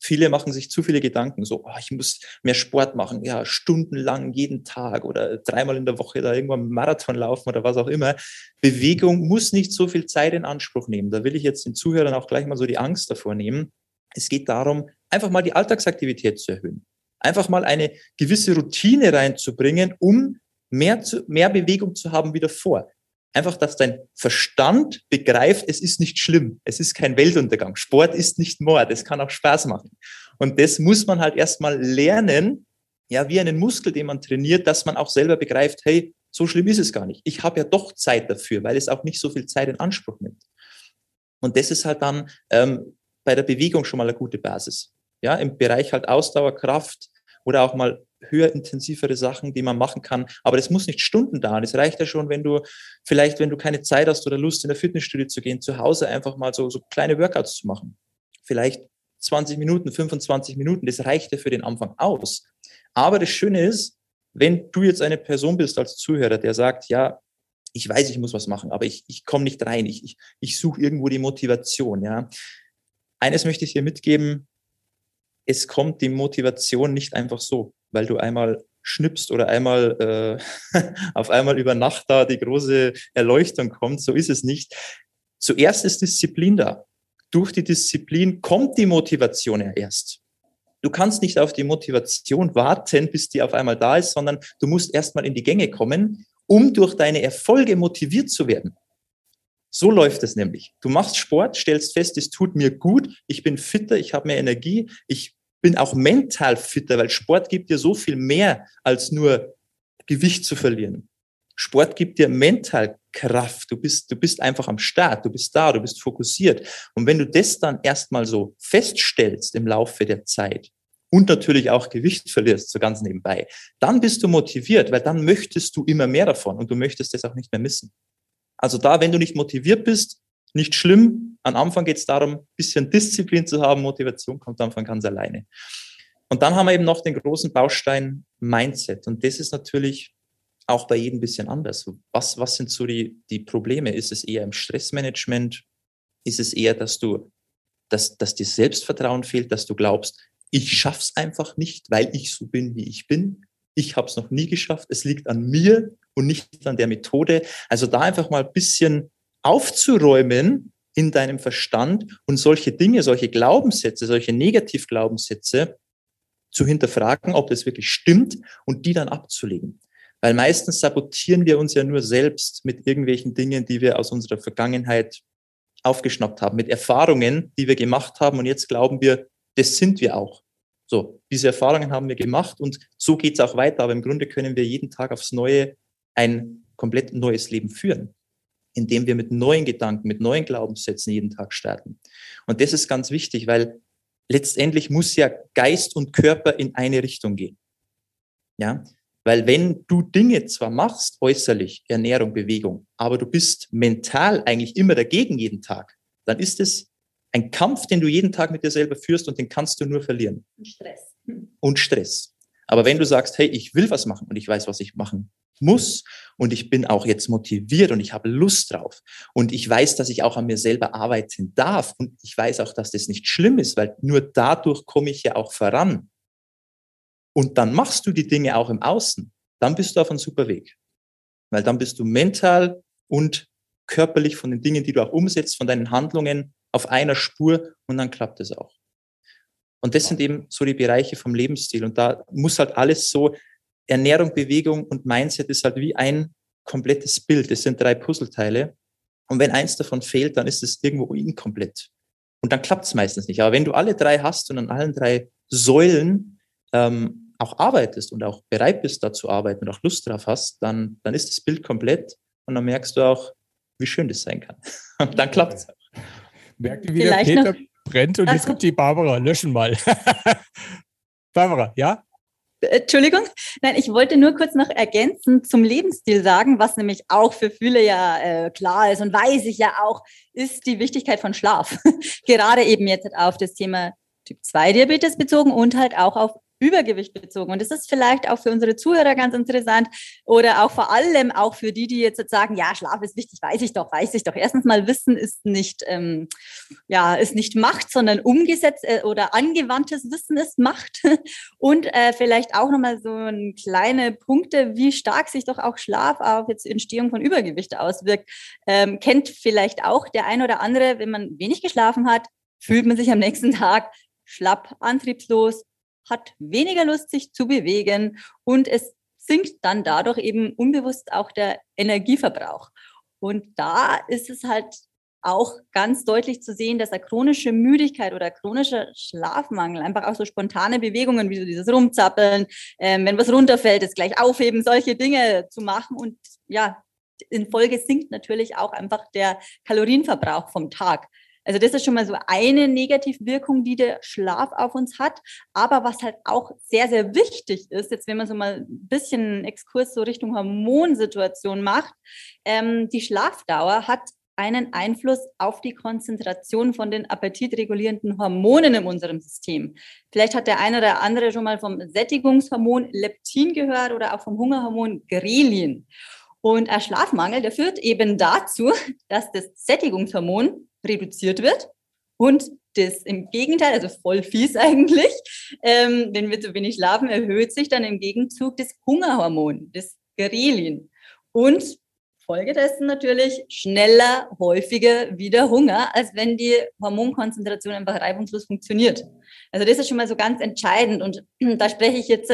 Viele machen sich zu viele Gedanken, so, oh, ich muss mehr Sport machen, ja, stundenlang jeden Tag oder dreimal in der Woche da irgendwann Marathon laufen oder was auch immer. Bewegung muss nicht so viel Zeit in Anspruch nehmen. Da will ich jetzt den Zuhörern auch gleich mal so die Angst davor nehmen. Es geht darum, einfach mal die Alltagsaktivität zu erhöhen einfach mal eine gewisse Routine reinzubringen, um mehr, zu, mehr Bewegung zu haben wie davor. Einfach, dass dein Verstand begreift, es ist nicht schlimm, es ist kein Weltuntergang. Sport ist nicht Mord, es kann auch Spaß machen. Und das muss man halt erstmal lernen, ja, wie einen Muskel, den man trainiert, dass man auch selber begreift, hey, so schlimm ist es gar nicht. Ich habe ja doch Zeit dafür, weil es auch nicht so viel Zeit in Anspruch nimmt. Und das ist halt dann ähm, bei der Bewegung schon mal eine gute Basis. Ja, im Bereich halt Ausdauer, Kraft, oder auch mal höher intensivere Sachen, die man machen kann. Aber das muss nicht Stunden dauern. Es reicht ja schon, wenn du vielleicht, wenn du keine Zeit hast oder Lust in der Fitnessstudio zu gehen, zu Hause einfach mal so, so kleine Workouts zu machen. Vielleicht 20 Minuten, 25 Minuten, das reicht ja für den Anfang aus. Aber das Schöne ist, wenn du jetzt eine Person bist als Zuhörer, der sagt, ja, ich weiß, ich muss was machen, aber ich, ich komme nicht rein, ich, ich, ich suche irgendwo die Motivation, ja. Eines möchte ich dir mitgeben, es kommt die Motivation nicht einfach so, weil du einmal schnippst oder einmal äh, auf einmal über Nacht da die große Erleuchtung kommt. So ist es nicht. Zuerst ist Disziplin da. Durch die Disziplin kommt die Motivation ja erst. Du kannst nicht auf die Motivation warten, bis die auf einmal da ist, sondern du musst erstmal in die Gänge kommen, um durch deine Erfolge motiviert zu werden. So läuft es nämlich. Du machst Sport, stellst fest, es tut mir gut, ich bin fitter, ich habe mehr Energie, ich bin auch mental fitter, weil Sport gibt dir so viel mehr als nur Gewicht zu verlieren. Sport gibt dir mental Kraft. Du bist, du bist einfach am Start. Du bist da. Du bist fokussiert. Und wenn du das dann erstmal so feststellst im Laufe der Zeit und natürlich auch Gewicht verlierst, so ganz nebenbei, dann bist du motiviert, weil dann möchtest du immer mehr davon und du möchtest das auch nicht mehr missen. Also da, wenn du nicht motiviert bist, Nicht schlimm. Am Anfang geht es darum, ein bisschen Disziplin zu haben. Motivation kommt am Anfang ganz alleine. Und dann haben wir eben noch den großen Baustein Mindset. Und das ist natürlich auch bei jedem ein bisschen anders. Was, was sind so die, die Probleme? Ist es eher im Stressmanagement? Ist es eher, dass du, dass, dass dir Selbstvertrauen fehlt, dass du glaubst, ich schaff's einfach nicht, weil ich so bin, wie ich bin? Ich habe es noch nie geschafft. Es liegt an mir und nicht an der Methode. Also da einfach mal ein bisschen aufzuräumen in deinem Verstand und solche Dinge, solche Glaubenssätze, solche Negativglaubenssätze zu hinterfragen, ob das wirklich stimmt und die dann abzulegen. Weil meistens sabotieren wir uns ja nur selbst mit irgendwelchen Dingen, die wir aus unserer Vergangenheit aufgeschnappt haben, mit Erfahrungen, die wir gemacht haben und jetzt glauben wir, das sind wir auch. So, diese Erfahrungen haben wir gemacht und so geht es auch weiter, aber im Grunde können wir jeden Tag aufs Neue ein komplett neues Leben führen, indem wir mit neuen Gedanken, mit neuen Glaubenssätzen jeden Tag starten. Und das ist ganz wichtig, weil letztendlich muss ja Geist und Körper in eine Richtung gehen. Ja, weil wenn du Dinge zwar machst, äußerlich, Ernährung, Bewegung, aber du bist mental eigentlich immer dagegen jeden Tag, dann ist es ein Kampf, den du jeden Tag mit dir selber führst und den kannst du nur verlieren. Und Stress. Und Stress. Aber wenn du sagst, hey, ich will was machen und ich weiß, was ich machen muss und ich bin auch jetzt motiviert und ich habe Lust drauf und ich weiß, dass ich auch an mir selber arbeiten darf und ich weiß auch, dass das nicht schlimm ist, weil nur dadurch komme ich ja auch voran. Und dann machst du die Dinge auch im Außen, dann bist du auf einem super Weg. Weil dann bist du mental und körperlich von den Dingen, die du auch umsetzt, von deinen Handlungen auf einer Spur und dann klappt es auch. Und das sind eben so die Bereiche vom Lebensstil. Und da muss halt alles so, Ernährung, Bewegung und Mindset ist halt wie ein komplettes Bild. Das sind drei Puzzleteile. Und wenn eins davon fehlt, dann ist es irgendwo inkomplett. Und dann klappt es meistens nicht. Aber wenn du alle drei hast und an allen drei Säulen ähm, auch arbeitest und auch bereit bist, da zu arbeiten und auch Lust drauf hast, dann, dann ist das Bild komplett und dann merkst du auch, wie schön das sein kann. Und dann klappt es. Merkt ihr, wie der Peter noch? brennt und jetzt kommt die Barbara. Löschen mal. Barbara, ja? Entschuldigung, nein, ich wollte nur kurz noch ergänzen zum Lebensstil sagen, was nämlich auch für viele ja äh, klar ist und weiß ich ja auch, ist die Wichtigkeit von Schlaf. Gerade eben jetzt auf das Thema Typ 2 Diabetes bezogen und halt auch auf Übergewicht bezogen. Und das ist vielleicht auch für unsere Zuhörer ganz interessant oder auch vor allem auch für die, die jetzt sagen, ja, Schlaf ist wichtig, weiß ich doch, weiß ich doch. Erstens mal Wissen ist nicht, ähm, ja, ist nicht Macht, sondern umgesetzt äh, oder angewandtes Wissen ist Macht. Und äh, vielleicht auch nochmal so ein kleine Punkte, wie stark sich doch auch Schlaf auf jetzt Entstehung von Übergewicht auswirkt. Ähm, kennt vielleicht auch der ein oder andere, wenn man wenig geschlafen hat, fühlt man sich am nächsten Tag schlapp, antriebslos, hat weniger Lust, sich zu bewegen und es sinkt dann dadurch eben unbewusst auch der Energieverbrauch. Und da ist es halt auch ganz deutlich zu sehen, dass eine chronische Müdigkeit oder chronischer Schlafmangel, einfach auch so spontane Bewegungen wie so dieses Rumzappeln, ähm, wenn was runterfällt, es gleich aufheben, solche Dinge zu machen. Und ja, in Folge sinkt natürlich auch einfach der Kalorienverbrauch vom Tag. Also das ist schon mal so eine Negativwirkung, die der Schlaf auf uns hat. Aber was halt auch sehr, sehr wichtig ist, jetzt wenn man so mal ein bisschen Exkurs so Richtung Hormonsituation macht, ähm, die Schlafdauer hat einen Einfluss auf die Konzentration von den appetitregulierenden Hormonen in unserem System. Vielleicht hat der eine oder andere schon mal vom Sättigungshormon Leptin gehört oder auch vom Hungerhormon Grelin. Und ein Schlafmangel, der führt eben dazu, dass das Sättigungshormon reduziert wird und das im Gegenteil, also voll fies eigentlich, ähm, wenn wir zu wenig schlafen, erhöht sich dann im Gegenzug das Hungerhormon, das Grelin. Und Folge dessen natürlich schneller, häufiger wieder Hunger, als wenn die Hormonkonzentration einfach reibungslos funktioniert. Also das ist schon mal so ganz entscheidend. Und da spreche ich jetzt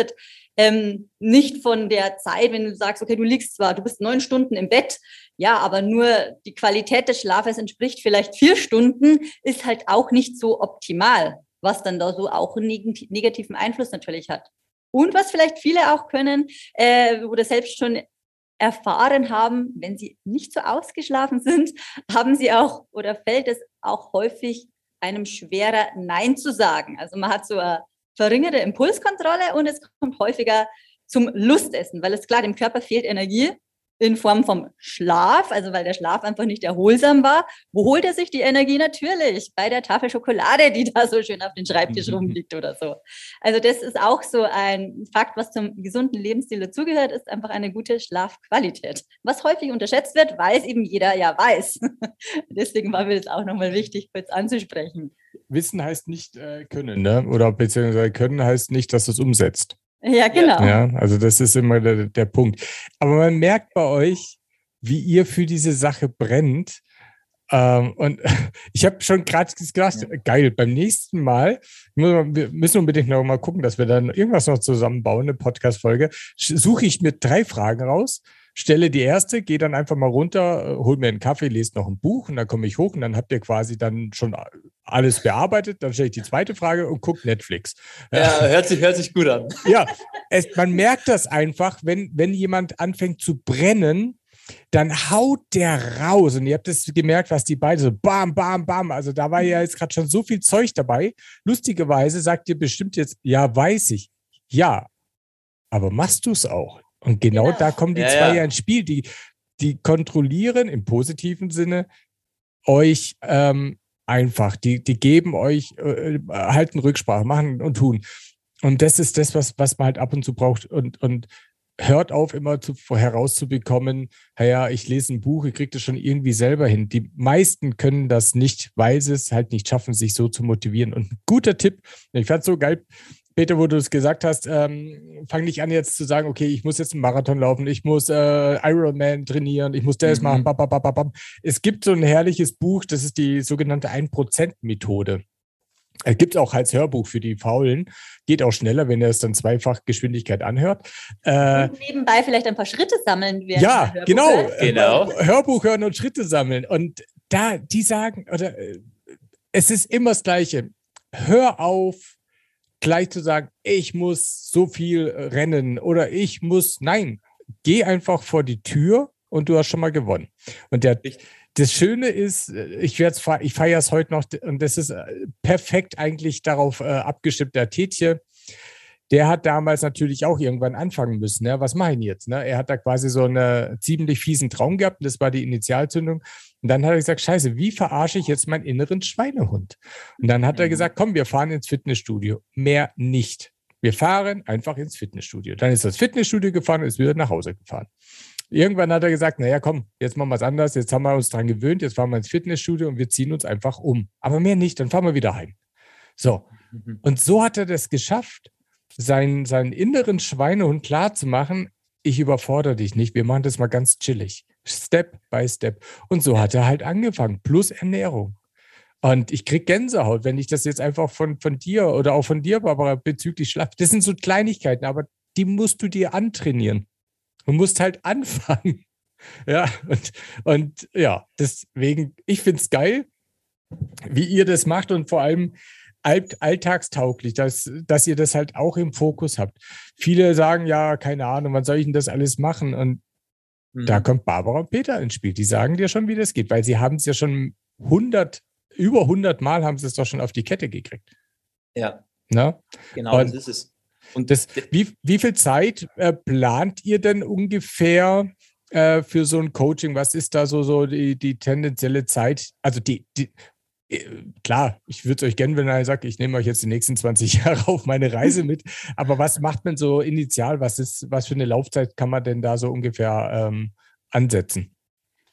ähm, nicht von der Zeit, wenn du sagst, okay, du liegst zwar, du bist neun Stunden im Bett, ja, aber nur die Qualität des Schlafes entspricht vielleicht vier Stunden, ist halt auch nicht so optimal, was dann da so auch einen negativen Einfluss natürlich hat. Und was vielleicht viele auch können äh, oder selbst schon erfahren haben, wenn sie nicht so ausgeschlafen sind, haben sie auch oder fällt es auch häufig einem schwerer Nein zu sagen. Also man hat so eine verringerte Impulskontrolle und es kommt häufiger zum Lustessen, weil es klar, dem Körper fehlt Energie in Form vom Schlaf, also weil der Schlaf einfach nicht erholsam war. Wo holt er sich die Energie? Natürlich bei der Tafel Schokolade, die da so schön auf den Schreibtisch rumliegt oder so. Also das ist auch so ein Fakt, was zum gesunden Lebensstil dazugehört, ist einfach eine gute Schlafqualität. Was häufig unterschätzt wird, weil es eben jeder ja weiß. Deswegen war mir das auch nochmal wichtig, kurz anzusprechen. Wissen heißt nicht äh, können, ne? oder beziehungsweise können heißt nicht, dass es umsetzt. Ja, genau. Ja, also das ist immer der, der Punkt. Aber man merkt bei euch, wie ihr für diese Sache brennt. Ähm, und ich habe schon gerade gedacht, ja. geil, beim nächsten Mal, wir müssen unbedingt noch mal gucken, dass wir dann irgendwas noch zusammenbauen, eine Podcast-Folge, suche ich mir drei Fragen raus, stelle die erste, gehe dann einfach mal runter, äh, hol mir einen Kaffee, lese noch ein Buch und dann komme ich hoch und dann habt ihr quasi dann schon alles bearbeitet. Dann stelle ich die zweite Frage und gucke Netflix. Ja, hört sich, hört sich gut an. Ja, es, man merkt das einfach, wenn, wenn jemand anfängt zu brennen, dann haut der raus. Und ihr habt es gemerkt, was die beiden so bam, bam, bam. Also da war ja jetzt gerade schon so viel Zeug dabei. Lustigerweise sagt ihr bestimmt jetzt, ja, weiß ich. Ja, aber machst du es auch? Und genau, genau. da kommen die ja, zwei ja ins Spiel. Die, die kontrollieren im positiven Sinne euch ähm, einfach. Die, die geben euch, äh, halten Rücksprache, machen und tun. Und das ist das, was, was man halt ab und zu braucht. Und, und hört auf, immer zu, herauszubekommen, ja, ich lese ein Buch, ich kriege das schon irgendwie selber hin. Die meisten können das nicht, weil sie es halt nicht schaffen, sich so zu motivieren. Und ein guter Tipp, ich fand es so geil, Peter, wo du es gesagt hast, ähm, fang nicht an jetzt zu sagen, okay, ich muss jetzt einen Marathon laufen, ich muss äh, Ironman trainieren, ich muss das mhm. machen. Bam, bam, bam, es gibt so ein herrliches Buch, das ist die sogenannte 1%-Methode. Es gibt auch als Hörbuch für die Faulen. Geht auch schneller, wenn er es dann zweifach Geschwindigkeit anhört. Äh, und nebenbei vielleicht ein paar Schritte sammeln. Ja, genau. genau. Hörbuch hören und Schritte sammeln. Und da, die sagen, oder äh, es ist immer das Gleiche. Hör auf, gleich zu sagen, ich muss so viel äh, rennen oder ich muss, nein, geh einfach vor die Tür und du hast schon mal gewonnen. Und der, das Schöne ist, äh, ich, ich feiere es heute noch und das ist äh, perfekt eigentlich darauf äh, abgestimmt, der Tätje der hat damals natürlich auch irgendwann anfangen müssen. Ne? Was mache ich jetzt? Ne? Er hat da quasi so einen ziemlich fiesen Traum gehabt. Das war die Initialzündung. Und dann hat er gesagt, scheiße, wie verarsche ich jetzt meinen inneren Schweinehund? Und dann hat er mhm. gesagt, komm, wir fahren ins Fitnessstudio. Mehr nicht. Wir fahren einfach ins Fitnessstudio. Dann ist das Fitnessstudio gefahren und ist wieder nach Hause gefahren. Irgendwann hat er gesagt, naja, komm, jetzt machen wir es anders. Jetzt haben wir uns dran gewöhnt. Jetzt fahren wir ins Fitnessstudio und wir ziehen uns einfach um. Aber mehr nicht. Dann fahren wir wieder heim. So. Mhm. Und so hat er das geschafft seinen, seinen inneren Schweinehund klar zu machen, ich überfordere dich nicht, wir machen das mal ganz chillig. Step by Step. Und so hat er halt angefangen, plus Ernährung. Und ich kriege Gänsehaut, wenn ich das jetzt einfach von, von dir oder auch von dir, Barbara, bezüglich Schlaf. Das sind so Kleinigkeiten, aber die musst du dir antrainieren. Du musst halt anfangen. Ja, und, und ja, deswegen, ich finde es geil, wie ihr das macht und vor allem, alt, alltagstauglich, dass, dass ihr das halt auch im Fokus habt. Viele sagen ja, keine Ahnung, wann soll ich denn das alles machen? Und mhm. da kommt Barbara und Peter ins Spiel. Die sagen dir schon, wie das geht, weil sie haben es ja schon 100, über 100 Mal haben sie es doch schon auf die Kette gekriegt. Ja. Na? Genau, und das ist es. Und das, wie, wie viel Zeit äh, plant ihr denn ungefähr äh, für so ein Coaching? Was ist da so, so die, die tendenzielle Zeit? Also die, die, klar, ich würde es euch gerne, wenn er sagt, ich nehme euch jetzt die nächsten 20 Jahre auf meine Reise mit. Aber was macht man so initial? Was ist, was für eine Laufzeit kann man denn da so ungefähr ähm, ansetzen?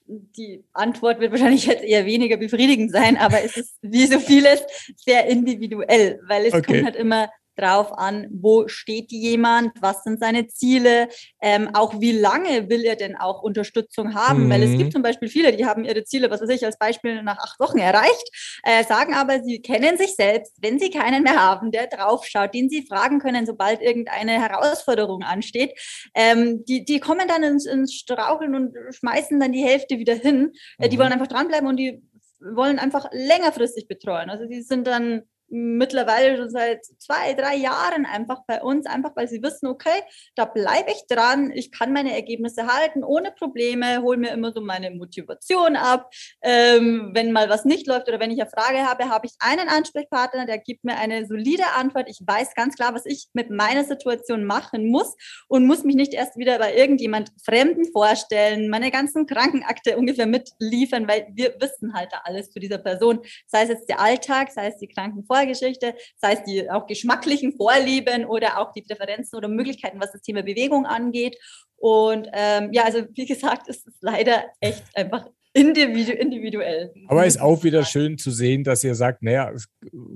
Die Antwort wird wahrscheinlich jetzt eher weniger befriedigend sein, aber es ist wie so vieles sehr individuell, weil es okay. kommt halt immer drauf an, wo steht jemand, was sind seine Ziele, ähm, auch wie lange will er denn auch Unterstützung haben, mhm. weil es gibt mhm. zum Beispiel viele, die haben ihre Ziele, was weiß ich, als Beispiel nach acht Wochen erreicht, äh, sagen aber, sie kennen sich selbst, wenn sie keinen mehr haben, der draufschaut, den sie fragen können, sobald irgendeine Herausforderung ansteht, ähm, die, die kommen dann ins, ins Straucheln und schmeißen dann die Hälfte wieder hin. Äh, die mhm. wollen einfach dranbleiben und die wollen einfach längerfristig betreuen. Also die sind dann mittlerweile schon seit zwei, drei Jahren einfach bei uns, einfach weil sie wissen, okay, da bleibe ich dran, ich kann meine Ergebnisse halten ohne Probleme, hole mir immer so meine Motivation ab. Ähm, wenn mal was nicht läuft oder wenn ich eine Frage habe, habe ich einen Ansprechpartner, der gibt mir eine solide Antwort. Ich weiß ganz klar, was ich mit meiner Situation machen muss und muss mich nicht erst wieder bei irgendjemand Fremden vorstellen, meine ganzen Krankenakte ungefähr mitliefern, weil wir wissen halt da alles zu dieser Person. Sei es jetzt der Alltag, sei es die Krankenvorgeschichte, sei es die auch geschmacklichen Vorlieben oder auch die Präferenzen oder Möglichkeiten, was das Thema Bewegung angeht. Und ähm, ja, also wie gesagt, es ist leider echt einfach individu individuell. Aber ist auch wieder schön zu sehen, dass ihr sagt, naja, es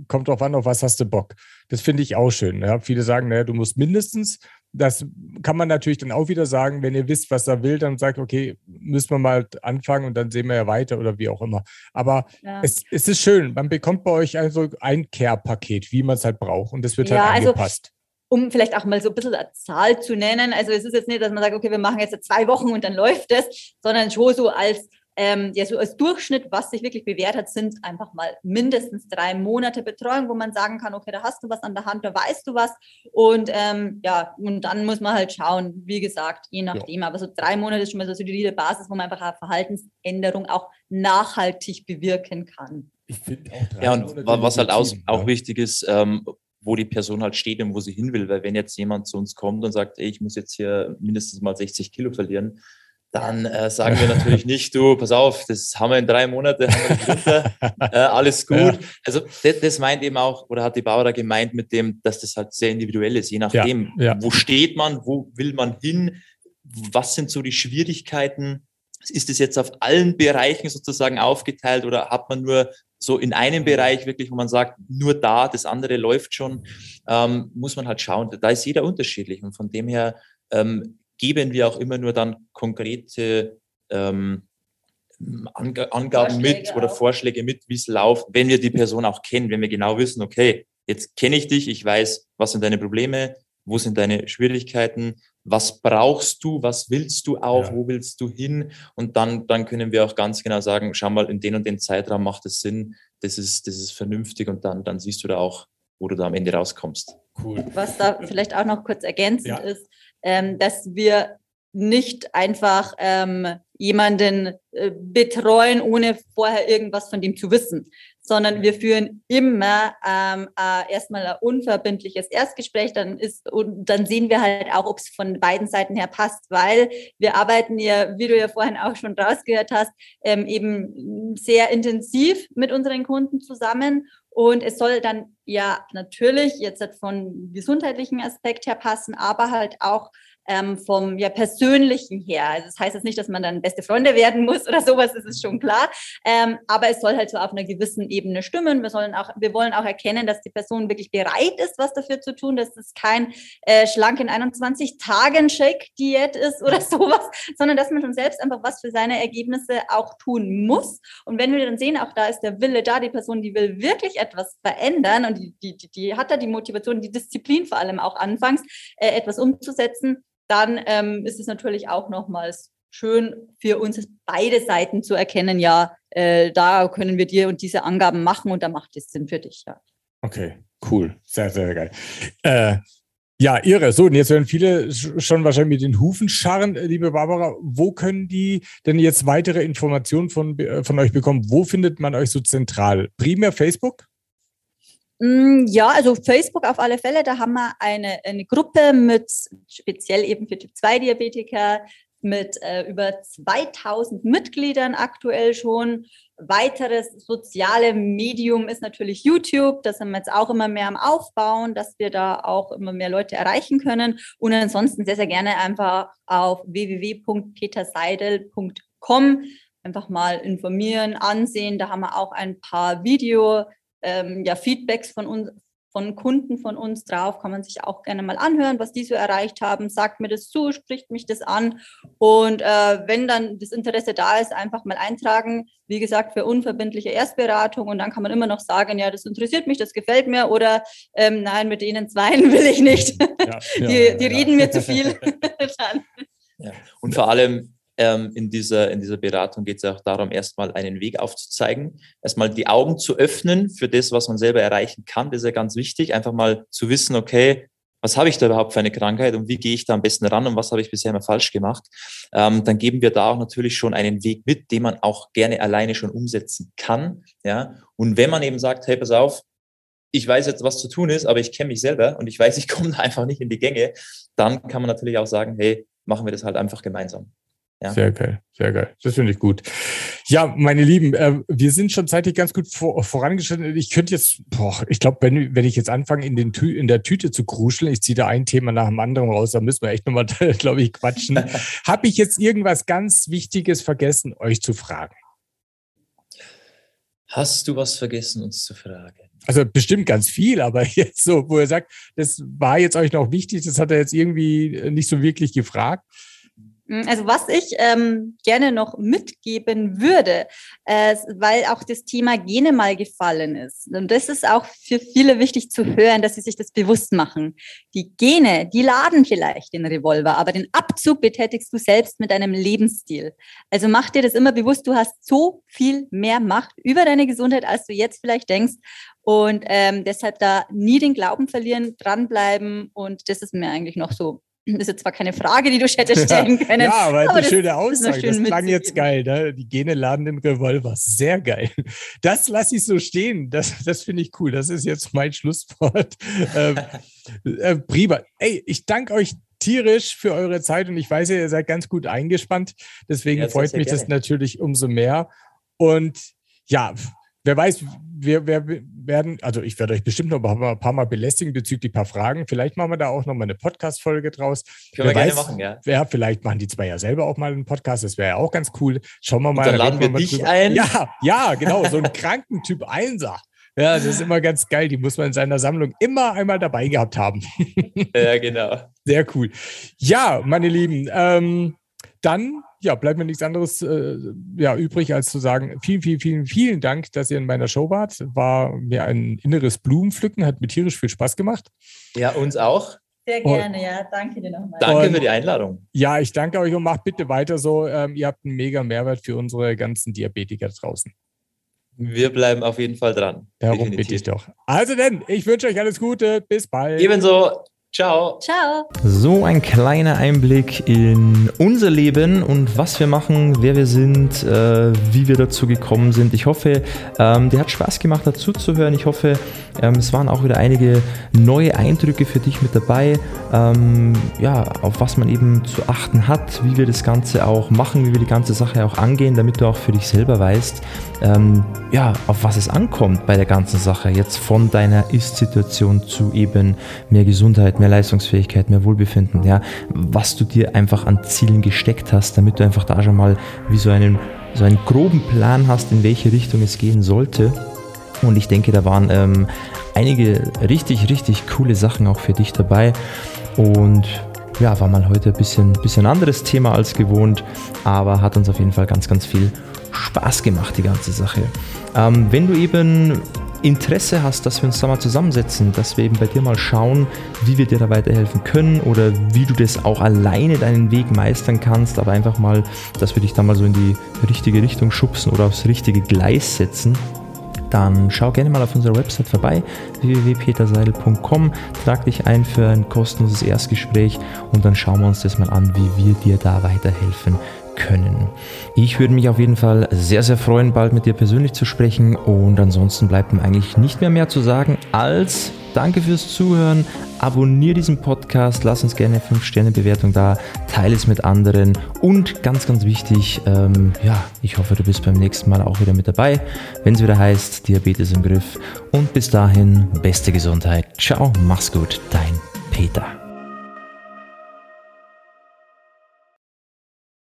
kommt drauf an, auf was hast du Bock. Das finde ich auch schön. Ja. Viele sagen, naja, du musst mindestens, das kann man natürlich dann auch wieder sagen, wenn ihr wisst, was er will, dann sagt, okay, müssen wir mal anfangen und dann sehen wir ja weiter oder wie auch immer. Aber ja. es, es ist schön, man bekommt bei euch also ein Care-Paket, wie man es halt braucht und das wird halt ja, also angepasst. Also um vielleicht auch mal so ein bisschen eine Zahl zu nennen. Also es ist jetzt nicht, dass man sagt, okay, wir machen jetzt zwei Wochen und dann läuft es, sondern schon so als ähm, ja, so als Durchschnitt, was sich wirklich bewährt hat, sind einfach mal mindestens drei Monate Betreuung, wo man sagen kann, okay, da hast du was an der Hand, da weißt du was. Und ähm, ja, und dann muss man halt schauen, wie gesagt, je nachdem. Ja. Aber so drei Monate ist schon mal so eine solide Basis, wo man einfach eine Verhaltensänderung auch nachhaltig bewirken kann. Ich finde auch Ja, und was halt auch, auch wichtig ist, ähm, wo die Person halt steht und wo sie hin will. Weil wenn jetzt jemand zu uns kommt und sagt, ey, ich muss jetzt hier mindestens mal 60 Kilo verlieren, dann äh, sagen wir natürlich nicht, du, pass auf, das haben wir in drei Monaten, runter, äh, alles gut. Ja. Also das, das, meint eben auch, oder hat die Bauer gemeint mit dem, dass das halt sehr individuell ist, je nachdem, ja, ja. wo steht man, wo will man hin, was sind so die Schwierigkeiten, ist es jetzt auf allen Bereichen sozusagen aufgeteilt oder hat man nur so in einem Bereich wirklich, wo man sagt, nur da, das andere läuft schon, ähm, muss man halt schauen. Da ist jeder unterschiedlich und von dem her ähm, geben wir auch immer nur dann konkrete ähm, Angaben Vorschläge mit oder auch. Vorschläge mit, wie es läuft, wenn wir die Person auch kennen, wenn wir genau wissen, okay, jetzt kenne ich dich, ich weiß, was sind deine Probleme, wo sind deine Schwierigkeiten, was brauchst du, was willst du auch, ja. wo willst du hin und dann, dann können wir auch ganz genau sagen, schau mal, in den und den Zeitraum macht es Sinn, das ist, das ist vernünftig und dann, dann siehst du da auch, wo du da am Ende rauskommst. Cool. Was da vielleicht auch noch kurz ergänzend ja. ist, ähm, dass wir nicht einfach ähm, jemanden äh, betreuen, ohne vorher irgendwas von dem zu wissen, sondern wir führen immer ähm, äh, erstmal ein unverbindliches Erstgespräch, dann ist und dann sehen wir halt auch, ob es von beiden Seiten her passt, weil wir arbeiten ja, wie du ja vorhin auch schon rausgehört hast, ähm, eben sehr intensiv mit unseren Kunden zusammen und es soll dann ja natürlich jetzt von gesundheitlichen Aspekt her passen, aber halt auch ähm, vom ja, persönlichen her. Also das heißt jetzt nicht, dass man dann beste Freunde werden muss oder sowas, das ist schon klar. Ähm, aber es soll halt so auf einer gewissen Ebene stimmen. Wir sollen auch, wir wollen auch erkennen, dass die Person wirklich bereit ist, was dafür zu tun, dass es kein äh, schlank in 21 Tagen Shake Diät ist oder sowas, sondern dass man schon selbst einfach was für seine Ergebnisse auch tun muss. Und wenn wir dann sehen, auch da ist der Wille da, die Person, die will wirklich etwas verändern und die, die, die hat da die Motivation, die Disziplin vor allem auch anfangs, äh, etwas umzusetzen, dann ähm, ist es natürlich auch nochmals schön für uns beide Seiten zu erkennen, ja, äh, da können wir dir und diese Angaben machen und da macht es Sinn für dich, ja. Okay, cool. Sehr, sehr geil. Äh, ja, irre. So, und jetzt werden viele schon wahrscheinlich mit den Hufen scharren, äh, liebe Barbara. Wo können die denn jetzt weitere Informationen von, äh, von euch bekommen? Wo findet man euch so zentral? Primär Facebook? Mm, ja, also Facebook auf alle Fälle. Da haben wir eine, eine Gruppe mit speziell eben für Typ-2-Diabetiker mit äh, über 2000 Mitgliedern aktuell schon. Weiteres soziale Medium ist natürlich YouTube. Das sind wir jetzt auch immer mehr am Aufbauen, dass wir da auch immer mehr Leute erreichen können. Und ansonsten sehr, sehr gerne einfach auf www.peterseidel.com einfach mal informieren, ansehen. Da haben wir auch ein paar Video ähm, ja, Feedbacks von uns, von Kunden von uns drauf, kann man sich auch gerne mal anhören, was die so erreicht haben. Sagt mir das zu, spricht mich das an. Und äh, wenn dann das Interesse da ist, einfach mal eintragen. Wie gesagt, für unverbindliche Erstberatung. Und dann kann man immer noch sagen, ja, das interessiert mich, das gefällt mir. Oder ähm, nein, mit denen zweien will ich nicht. Ja, die, ja, die reden mir zu viel. ja. Und vor allem, ähm, in, dieser, in dieser Beratung geht es auch darum, erstmal einen Weg aufzuzeigen, erstmal die Augen zu öffnen für das, was man selber erreichen kann. Das ist ja ganz wichtig, einfach mal zu wissen, okay, was habe ich da überhaupt für eine Krankheit und wie gehe ich da am besten ran und was habe ich bisher immer falsch gemacht, ähm, dann geben wir da auch natürlich schon einen Weg mit, den man auch gerne alleine schon umsetzen kann. Ja? Und wenn man eben sagt, hey, pass auf, ich weiß jetzt, was zu tun ist, aber ich kenne mich selber und ich weiß, ich komme da einfach nicht in die Gänge, dann kann man natürlich auch sagen, hey, machen wir das halt einfach gemeinsam. Ja. Sehr geil, sehr geil. Das finde ich gut. Ja, meine Lieben, äh, wir sind schon zeitlich ganz gut vor, vorangeschritten. Ich könnte jetzt, boah, ich glaube, wenn, wenn ich jetzt anfange, in, den Tü in der Tüte zu kruscheln, ich ziehe da ein Thema nach dem anderen raus, da müssen wir echt nochmal, glaube ich, quatschen. Habe ich jetzt irgendwas ganz Wichtiges vergessen, euch zu fragen? Hast du was vergessen, uns zu fragen? Also bestimmt ganz viel, aber jetzt so, wo er sagt, das war jetzt euch noch wichtig, das hat er jetzt irgendwie nicht so wirklich gefragt. Hm, also was ich ähm, gerne noch mitgeben würde, äh, weil auch das Thema Gene mal gefallen ist. Und das ist auch für viele wichtig zu hören, dass sie sich das bewusst machen. Die Gene, die laden vielleicht den Revolver, aber den Abzug betätigst du selbst mit deinem Lebensstil. Also mach dir das immer bewusst, du hast so viel mehr Macht über deine Gesundheit, als du jetzt vielleicht denkst. Und ähm, deshalb da nie den Glauben verlieren, dranbleiben. Und das ist mir eigentlich noch so das ist jetzt zwar keine Frage, die du hättest stellen können. ja, aber, aber eine schöne Aussage. Das klang jetzt geil. Ne? Die Gene laden den Revolver. Sehr geil. Das lasse ich so stehen. Das, das finde ich cool. Das ist jetzt mein Schlusswort. ähm, äh, prima. Ey, ich danke euch tierisch für eure Zeit und ich weiß ja, ihr seid ganz gut eingespannt. Deswegen ja, freut mich gerne. das natürlich umso mehr. Und ja, wer weiß, wir, wir, werden, also ich werde euch bestimmt noch ein paar Mal belästigen bezüglich ein paar Fragen. Vielleicht machen wir da auch noch mal eine Podcast-Folge draus. Können wer wir weiß, gerne machen, ja. ja. Vielleicht machen die zwei ja selber auch mal einen Podcast. Das wäre ja auch ganz cool. Schauen wir mal. Und dann laden wir, wir dich drüber. ein. Ja, ja, genau. So ein kranken Typ Einser. Ja, das ist immer ganz geil. Die muss man in seiner Sammlung immer einmal dabei gehabt haben. ja, genau. Sehr cool. Ja, meine Lieben, ähm, dann ja, bleibt mir nichts anderes äh, ja, übrig, als zu sagen, vielen, vielen, vielen, vielen Dank, dass ihr in meiner Show wart. War mir ein inneres Blumenpflücken, hat mir tierisch viel Spaß gemacht. Ja, uns auch. Sehr gerne, und, ja. Danke dir nochmal. Danke und, für die Einladung. Ja, ich danke euch und macht bitte weiter so. Ähm, ihr habt einen mega Mehrwert für unsere ganzen Diabetiker draußen. Wir bleiben auf jeden Fall dran. Darum bitte ich doch. Also denn, ich wünsche euch alles Gute. Bis bald. Ebenso. Ciao. Ciao. So ein kleiner Einblick in unser Leben und was wir machen, wer wir sind, äh, wie wir dazu gekommen sind. Ich hoffe, ähm, dir hat Spaß gemacht, dazu zu hören. Ich hoffe, ähm, es waren auch wieder einige neue Eindrücke für dich mit dabei. Ähm, ja, auf was man eben zu achten hat, wie wir das Ganze auch machen, wie wir die ganze Sache auch angehen, damit du auch für dich selber weißt, ähm, ja, auf was es ankommt bei der ganzen Sache. Jetzt von deiner Ist-Situation zu eben mehr Mehr Leistungsfähigkeit, mehr Wohlbefinden, ja, was du dir einfach an Zielen gesteckt hast, damit du einfach da schon mal wie so einen, so einen groben Plan hast, in welche Richtung es gehen sollte. Und ich denke, da waren ähm, einige richtig, richtig coole Sachen auch für dich dabei. Und ja, war mal heute ein bisschen, bisschen anderes Thema als gewohnt, aber hat uns auf jeden Fall ganz, ganz viel Spaß gemacht, die ganze Sache. Ähm, wenn du eben Interesse hast, dass wir uns da mal zusammensetzen, dass wir eben bei dir mal schauen, wie wir dir da weiterhelfen können oder wie du das auch alleine deinen Weg meistern kannst, aber einfach mal, dass wir dich da mal so in die richtige Richtung schubsen oder aufs richtige Gleis setzen, dann schau gerne mal auf unserer Website vorbei, www.peterseidel.com, trag dich ein für ein kostenloses Erstgespräch und dann schauen wir uns das mal an, wie wir dir da weiterhelfen können. Ich würde mich auf jeden Fall sehr, sehr freuen, bald mit dir persönlich zu sprechen und ansonsten bleibt mir eigentlich nicht mehr mehr zu sagen als Danke fürs Zuhören. Abonniere diesen Podcast, lass uns gerne eine 5-Sterne-Bewertung da, teile es mit anderen und ganz, ganz wichtig, ähm, ja, ich hoffe, du bist beim nächsten Mal auch wieder mit dabei, wenn es wieder heißt Diabetes im Griff. Und bis dahin, beste Gesundheit. Ciao, mach's gut, dein Peter.